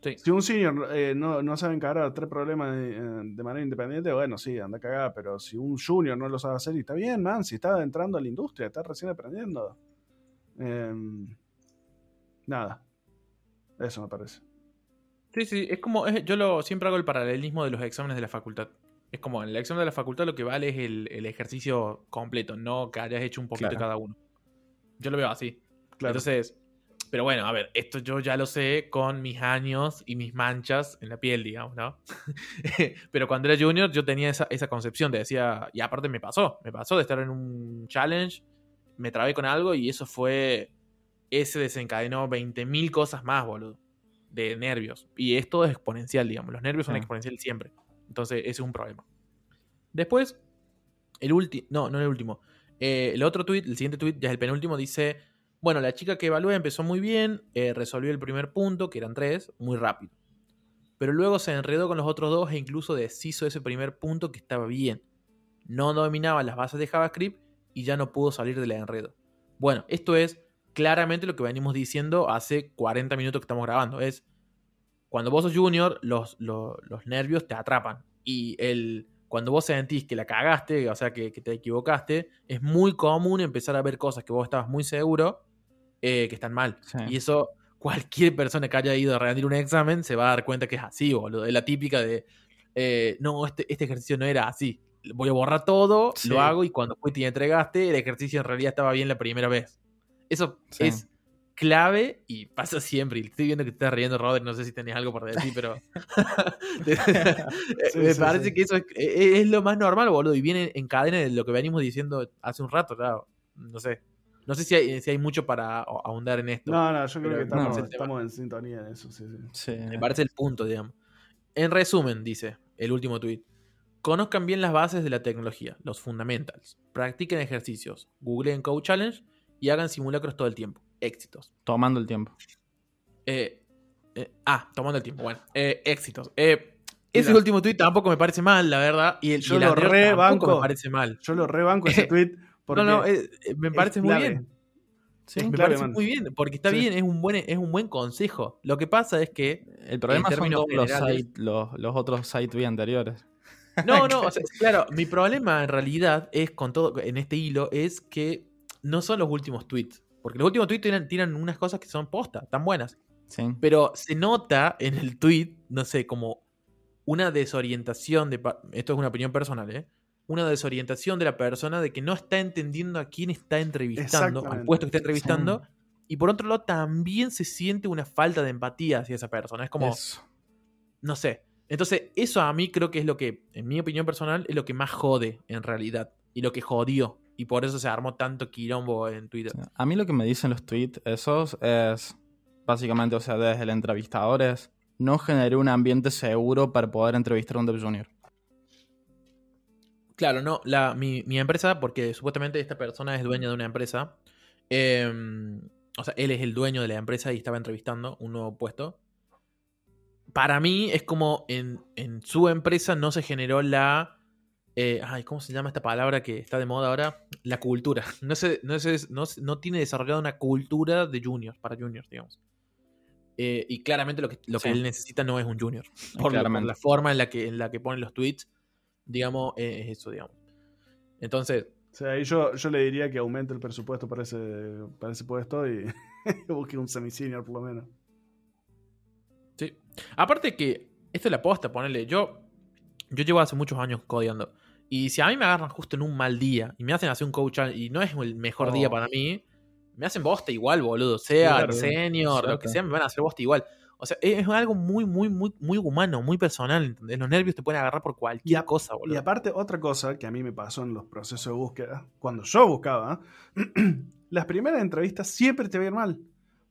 Sí. si un senior eh, no, no sabe encarar tres problemas de, eh, de manera independiente, bueno, sí, anda a cagar, pero si un junior no lo sabe hacer, y está bien, man, si está entrando a la industria, está recién aprendiendo. Em, nada, eso me parece. Sí, sí, es como, es- yo lo, siempre hago el paralelismo de los exámenes de la facultad. Es como en el examen de la facultad lo que vale es el, el ejercicio completo, no que hayas hecho un poquito Claro. cada uno. Yo lo veo así. Claro. Entonces, pero bueno, a ver, esto yo ya lo sé con mis años y mis manchas en la piel, digamos, ¿no? pero cuando era junior yo tenía esa, esa concepción de decía, y aparte me pasó, me pasó de estar en un challenge, me trabé con algo y eso fue, ese desencadenó 20.000 cosas más, boludo, de nervios. Y esto es exponencial, digamos, los nervios son Sí. exponenciales siempre. Entonces, ese es un problema. Después, el último, no, no el último. Eh, el otro tweet, el siguiente tweet, ya es el penúltimo, dice: Bueno, la chica que evalué empezó muy bien, eh, resolvió el primer punto, que eran tres, muy rápido. Pero luego se enredó con los otros dos e incluso deshizo ese primer punto que estaba bien. No dominaba las bases de JavaScript y ya no pudo salir del enredo. Bueno, esto es claramente lo que venimos diciendo hace 40 minutos que estamos grabando. Es cuando vos sos junior, los, los, los nervios te atrapan. Y el, cuando vos sentís que la cagaste, o sea, que, que te equivocaste, es muy común empezar a ver cosas que vos estabas muy seguro eh, que están mal. Sí. Y eso, cualquier persona que haya ido a rendir un examen se va a dar cuenta que es así, boludo. Es la típica de, eh, no, este, este ejercicio no era así. Voy a borrar todo, Sí. lo hago y cuando fuiste y entregaste, el ejercicio en realidad estaba bien la primera vez. Eso Sí. es clave y pasa siempre. Y estoy viendo que te estás riendo, Robert. No sé si tenés algo por decir, pero. me sí, parece sí. que eso es, es- es lo más normal, boludo. Y viene en cadena de lo que venimos diciendo hace un rato, claro. No sé. No sé si hay, si hay mucho para ahondar en esto. No, no, yo creo Pero que estamos, en sintonía en eso, sí, sí. Sí. Me parece el punto, digamos. En resumen, dice el último tweet. Conozcan bien las bases de la tecnología, los fundamentals. Practiquen ejercicios. Googleen Code Challenge y hagan simulacros todo el tiempo. Éxitos. Tomando el tiempo. Eh, eh, ah, tomando el tiempo. Bueno, eh, éxitos. Eh, ese último tweet tampoco me parece mal, la verdad. Y el, Yo y el lo anterior rebanco. tampoco me parece mal. Yo lo rebanco ese tweet porque no, no, eh, eh, me parece muy bien. Sí. me parece muy bien, porque está Sí. bien, es un buen, es un buen consejo. Lo que pasa es que El problema son todos los, site- los, los otros site tweets anteriores. No, no, o sea, claro, mi problema en realidad es con todo, en este hilo, es que no son los últimos tweets. Porque los últimos tweets tienen, tienen unas cosas que son posta, tan buenas. Sí. Pero se nota en el tweet, no sé, como una desorientación de. Esto es una opinión personal, ¿eh? Una desorientación de la persona de que no está entendiendo a quién está entrevistando, al puesto que está entrevistando. Y por otro lado, también se siente una falta de empatía hacia esa persona. Es como. Eso. No sé. Entonces, eso a mí creo que es lo que, en mi opinión personal, es lo que más jode en realidad. Y lo que jodió. Y por eso se armó tanto quilombo en Twitter. A mí lo que me dicen los tweets esos es básicamente, o sea, desde el entrevistador es no generé un ambiente seguro para poder entrevistar a un dev junior. Claro, no, la, mi, mi empresa, porque supuestamente esta persona es dueña de una empresa. eh, o sea, él es el dueño de la empresa y estaba entrevistando un nuevo puesto. Para mí es como en, en su empresa no se generó la... eh, ay, ¿cómo se llama esta palabra que está de moda ahora? La cultura. No, se, no, se- no, no tiene desarrollada una cultura de juniors, para juniors, digamos. Eh, y claramente lo que, lo que él necesita no es un junior. Por, por la forma en la que, en la que ponen los tweets, digamos, es eso, digamos. Entonces, O sea, ahí yo, yo le diría que aumente el presupuesto para ese, para ese puesto y busque un semi-senior por lo menos. sí. Aparte que, esto es la posta, ponerle, yo, yo llevo hace muchos años codeando. Y si a mí me agarran justo en un mal día y me hacen hacer un coach y no es el mejor Oh. día para mí, me hacen bosta igual, boludo. Sea Claro, senior, lo que sea, me van a hacer bosta igual. O sea, es algo muy, muy, muy, muy humano, muy personal. ¿entendés? Los nervios te pueden agarrar por cualquier Y a- cosa, Y boludo. aparte, otra cosa que a mí me pasó en los procesos de búsqueda, cuando yo buscaba, las primeras entrevistas siempre te va a ir mal.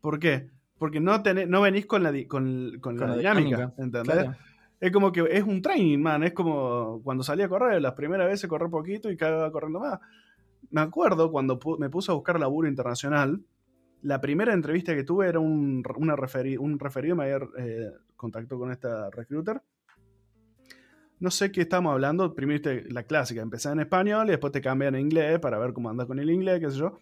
¿Por qué? Porque no, tenés- no venís con la, di- con, con la Con la dinámica, dinámica, ¿entendés? Claro. Es como que es un training, man. Es como cuando salí a correr, las primeras veces correr poquito y cada vez corriendo más. Me acuerdo cuando pu- me puse a buscar laburo internacional, la primera entrevista que tuve era un, una referi- un referido, me había eh, con esta recruiter. No sé qué estamos hablando. Primero la clásica, empecé en español y después te cambian a inglés para ver cómo andas con el inglés, qué sé yo.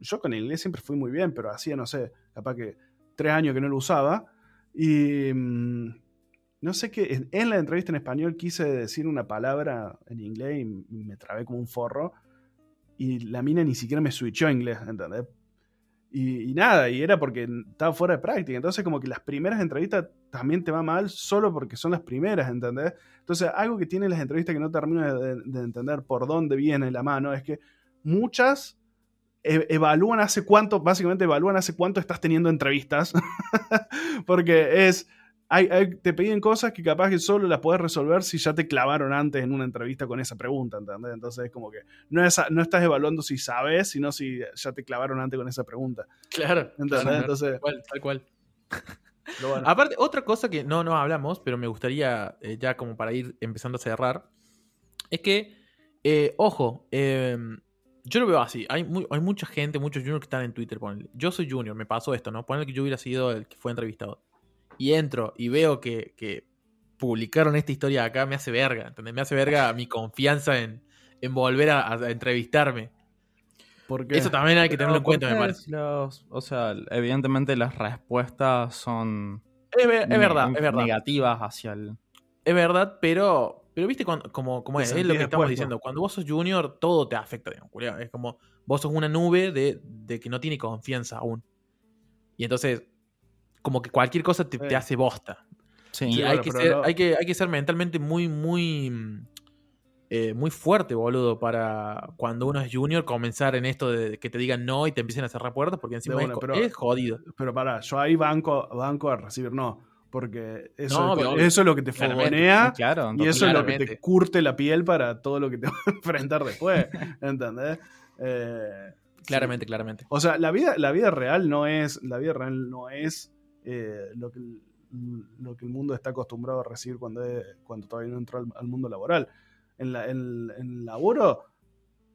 Yo con el inglés siempre fui muy bien, pero hacía, no sé, capaz que tres años que no lo usaba. Y mm, no sé qué, en la entrevista en español quise decir una palabra en inglés y me trabé como un forro. Y la mina ni siquiera me switchó a inglés, ¿entendés? Y, nada, y era porque estaba fuera de práctica. Entonces, como que las primeras entrevistas también te va mal solo porque son las primeras, ¿entendés? Entonces, algo que tienen las entrevistas que no termino de, de entender por dónde viene la mano es que muchas e- evalúan hace cuánto, básicamente evalúan hace cuánto estás teniendo entrevistas. porque es. Hay, hay- te piden cosas que capaz que solo las puedes resolver si ya te clavaron antes en una entrevista con esa pregunta, ¿entendés? Entonces es como que no, es, no estás evaluando si sabes, sino si ya te clavaron antes con esa pregunta. Claro. ¿Entendés? Entonces, Tal cual, tal cual. bueno. Aparte, otra cosa que no, no hablamos, pero me gustaría eh, ya como para ir empezando a cerrar, es que, eh, ojo, eh, yo lo veo así, hay, mu- hay mucha gente, muchos juniors que están en Twitter, ponele. Yo soy junior, me pasó esto, ¿no? Ponele que yo hubiera sido el que fue entrevistado. Y entro y veo que, que publicaron esta historia acá, me hace verga, ¿entendés? Me hace verga mi confianza en, en volver a, a entrevistarme. Porque Eso también hay que tenerlo en cuenta, me ¿por qué parece. los- o sea, evidentemente las respuestas son Es, ver- es ne- verdad, es verdad. negativas hacia el... Es verdad, pero, pero viste cuando, como, como es, es lo que estamos diciendo. Cuando vos sos junior, todo te afecta, digamos. Es como, vos sos una nube de, de que no tiene confianza aún. Y entonces, como que cualquier cosa te, te hace bosta. Sí, Y hay, bueno, que ser, no- hay, que, hay que ser mentalmente muy, muy mm, eh, muy fuerte, boludo, para cuando uno es junior comenzar en esto de que te digan no y te empiecen a cerrar puertas, porque encima De es, pero- jodido. Pero pará, yo ahí banco, banco a recibir no. Porque eso, No, es, obvio, eso es lo que te Claramente, fogonea claro. y eso es lo que te curte la piel para todo lo que te va a enfrentar después. ¿Entendés? Eh, Claramente, claramente. O sea, la vida, la vida real no es, la vida real no es eh, lo, que, el- lo que el mundo está acostumbrado a recibir cuando, es- cuando todavía no entró al, al mundo laboral. En, la, en, laboro,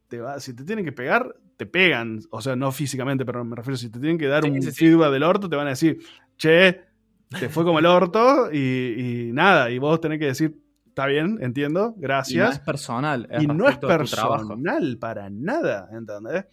te va, si te tienen que pegar, te pegan. O sea, no físicamente, pero me refiero, si te tienen que dar Sí, un sí, sí. feedback del orto, te van a decir, che, te fue como el orto y, y nada, y vos tenés que decir, está bien, entiendo, Y no es gracias personal. Y no es personal para nada, ¿entendés?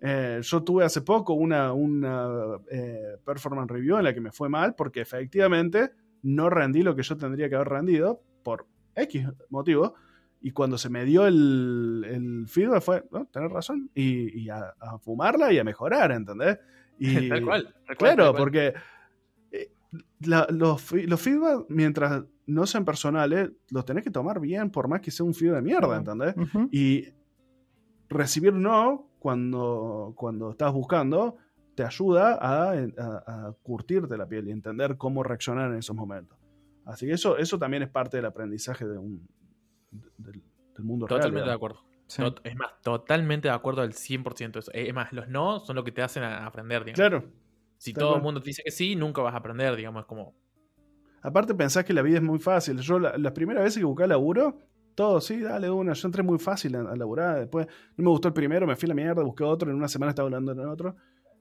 Eh, yo tuve hace poco una, una eh, performance review en la que me fue mal porque efectivamente no rendí lo que yo tendría que haber rendido por X motivo. Y cuando se me dio el, el feedback fue, no, tenés razón, y, y a, a fumarla y a mejorar, ¿entendés? Y, tal cual. tal cual, Claro, tal cual. porque eh, la- los, los feedback, mientras no sean personales, los tenés que tomar bien, por más que sea un feedback de mierda, ¿entendés? Y recibir no cuando, cuando estás buscando te ayuda a, a- a curtirte la piel y entender cómo reaccionar en esos momentos. Así que eso, eso también es parte del aprendizaje de un, de- del, del mundo real. Totalmente de acuerdo. Sí. Es más, totalmente de acuerdo al 100% de eso. Es más, los no son lo que te hacen a- aprender, digamos. Claro. si todo el mundo te dice que sí, nunca vas a aprender, digamos. Es como, Aparte pensás que la vida es muy fácil. Yo la- las primeras veces que busqué laburo, todo, sí, dale una. Yo entré muy fácil a, a laburar. Después no me gustó el primero, me fui a la mierda, busqué otro, en una semana estaba hablando en otro.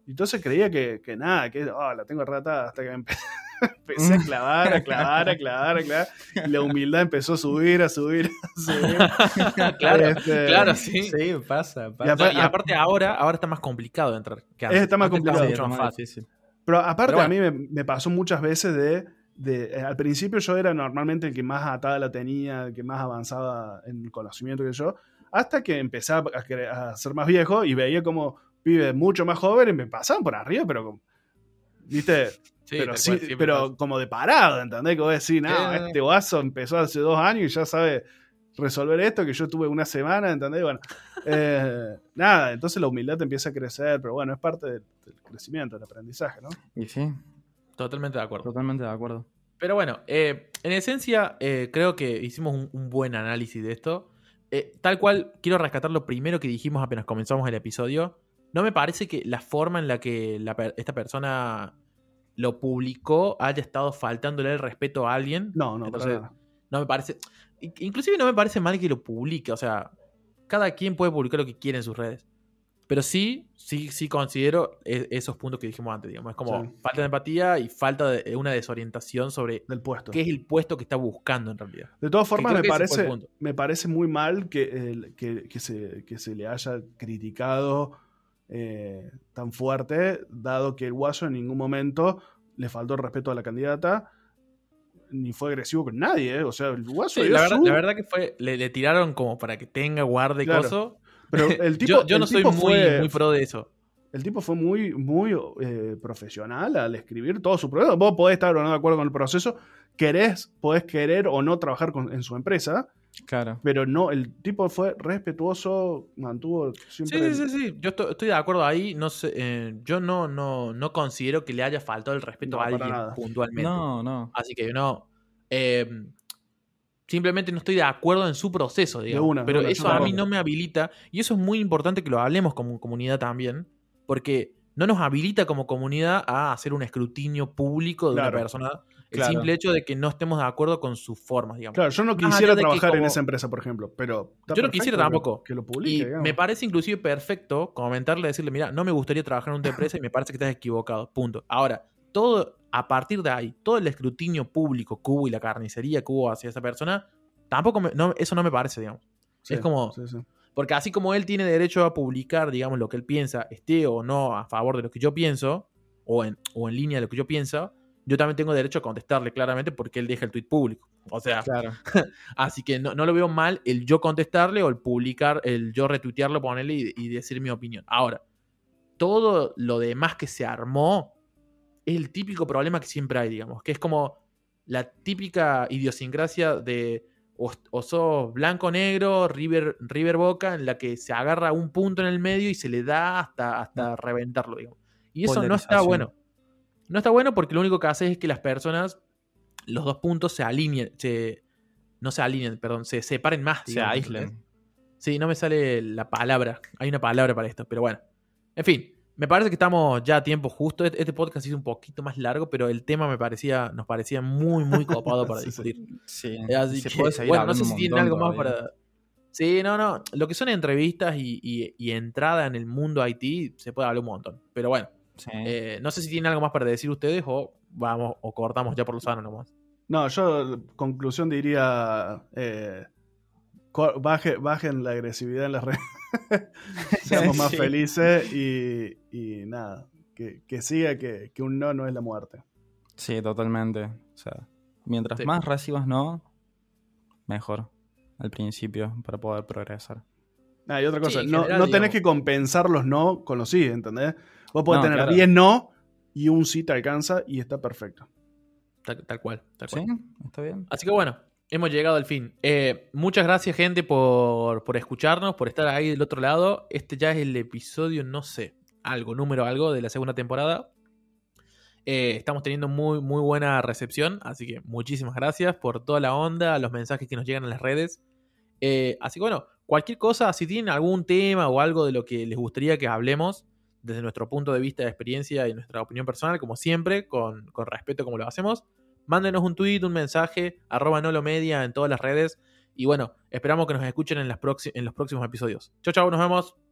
Y entonces creía que, que nada, que oh, la tengo ratada hasta que me empecé a clavar, a clavar, a clavar, a clavar. Y la humildad empezó a subir, a subir, a subir. claro, Este, claro, sí. Sí, pasa. Y pasa. aparte- y aparte ahora, ahora está más complicado de entrar. que antes. Está más Antes complicado. Mucho más fácil. Pero aparte Pero a mí me, me pasó muchas veces de, de- eh, al principio yo era normalmente el que más atada la tenía, el que más avanzaba en el conocimiento que yo, hasta que empecé a, a ser más viejo y veía como pibes mucho más jóvenes me pasaban por arriba, pero como- viste, Sí, pero sí, cual, pero como de parado, ¿entendés? Que vos decís, no, Sí. este guaso empezó hace dos años y ya sabe resolver esto que yo tuve una semana, ¿entendés? Bueno, eh, nada, entonces la humildad te empieza a crecer, pero bueno, es parte del, del crecimiento, del aprendizaje, ¿no? Y sí, Totalmente de acuerdo. totalmente de acuerdo. Pero bueno, eh, en esencia, eh, creo que hicimos un, un buen análisis de esto. Eh, tal cual, quiero rescatar lo primero que dijimos apenas comenzamos el episodio. No me parece que la forma en la que la esta persona lo publicó haya estado faltándole el respeto a alguien. No, no, Entonces, no me parece. in- Inclusive no me parece mal que lo publique. O sea, cada quien puede publicar lo que quiere en sus redes. Pero sí, sí, sí considero e- esos puntos que dijimos antes. Digamos. Es como Sí. falta de empatía y falta de una desorientación sobre del puesto. qué es el puesto que está buscando en realidad. De todas formas, me parece, me parece muy mal que, que, que se, que se le haya criticado eh, tan fuerte, dado que el Guaso en ningún momento le faltó el respeto a la candidata, ni fue agresivo con nadie. ¿eh? O sea, el Guaso Sí, la, verdad, su- la verdad que fue, le, le tiraron como para que tenga guarde Claro. coso. Pero el tipo, yo yo el no soy tipo fue, muy pro de eso. el tipo fue muy, muy eh, profesional al escribir todo su proceso. Vos podés estar o no de acuerdo con el proceso, querés, podés querer o no trabajar con- en su empresa, Claro. pero no, el tipo fue respetuoso, mantuvo siempre... Sí, sí, sí, sí. Yo estoy, estoy de acuerdo ahí. No sé, eh, yo no, no, no considero que le haya faltado el respeto No, a alguien nada. puntualmente. No, no. Así que no. eh, simplemente no estoy de acuerdo en su proceso, digamos. una, de Pero una, eso a mí no me habilita. Y eso es muy importante que lo hablemos como comunidad también. Porque no nos habilita como comunidad a hacer un escrutinio público de Claro, una persona. El claro. simple hecho de que no estemos de acuerdo con sus formas, digamos. Claro, yo no quisiera trabajar en esa empresa, por ejemplo, pero... Yo no quisiera tampoco. Que lo publique, Y digamos. me parece inclusive perfecto comentarle, decirle, mira, no me gustaría trabajar en una empresa y me parece que estás equivocado. Punto. Ahora, todo, a partir de ahí, todo el escrutinio público que hubo y la carnicería que hubo hacia esa persona, tampoco me- no, eso no me parece, digamos. Sí, es como- sí, sí. Porque así como él tiene derecho a publicar, digamos, lo que él piensa, esté o no a favor de lo que yo pienso, o en, o en línea de lo que yo pienso, yo también tengo derecho a contestarle claramente porque él deja el tweet público. O sea, Claro. Así que no, no lo veo mal el yo contestarle o el publicar, el yo retuitearlo, ponerle y, y decir mi opinión. Ahora, todo lo demás que se armó es el típico problema que siempre hay, digamos, que es como la típica idiosincrasia de o, o sos blanco-negro, River, River Boca, en la que se agarra un punto en el medio y se le da hasta, hasta reventarlo, digamos. Y eso no está bueno. No está bueno porque lo único que hace es que las personas, los dos puntos se alineen, se, no se alineen, perdón, se separen más. Se digamos, aíslen. ¿entendés? Sí, no me sale la palabra. Hay una palabra para esto, pero bueno. En fin, me parece que estamos ya a tiempo justo. Este este podcast hizo un poquito más largo, pero el tema me parecía, nos parecía muy, muy copado para Sí, discutir. Sí. Eh, Así se que, puede seguir bueno, no sé si tienen algo más para. Sí, no, no. Lo que son entrevistas y, y- y entrada en el mundo IT se puede hablar un montón. Pero bueno, Sí. eh, no sé si tienen algo más para decir ustedes o vamos o cortamos ya por lo sano nomás. No, yo, conclusión, diría. eh, baje- bajen la agresividad en las redes. Seamos más Sí. felices y, y nada. Que, que siga que, que un no no es la muerte. Sí, totalmente. O sea, mientras Sí. más recibas no, mejor al principio para poder progresar. Ah, y otra cosa, no, general, no tenés digamos. que compensar los no con los sí, ¿entendés? Vos podés No, tener claro. 10 no y un sí te alcanza y está perfecto. Tal, tal cual, tal cual. ¿Sí? ¿Está bien? Así que bueno, hemos llegado al fin. Eh, muchas gracias, gente, por, por escucharnos, por estar ahí del otro lado. Este ya es el episodio, no sé, algo, número algo de la segunda temporada. Eh, estamos teniendo muy, muy buena recepción, así que muchísimas gracias por toda la onda, los mensajes que nos llegan en las redes. Eh, así que bueno, cualquier cosa, si tienen algún tema o algo de lo que les gustaría que hablemos, desde nuestro punto de vista de experiencia y nuestra opinión personal, como siempre, con, con respeto como lo hacemos, mándenos un tweet, un mensaje, arroba no lo media en todas las redes. Y bueno, esperamos que nos escuchen en, en los próximos episodios. Chau, chau, nos vemos.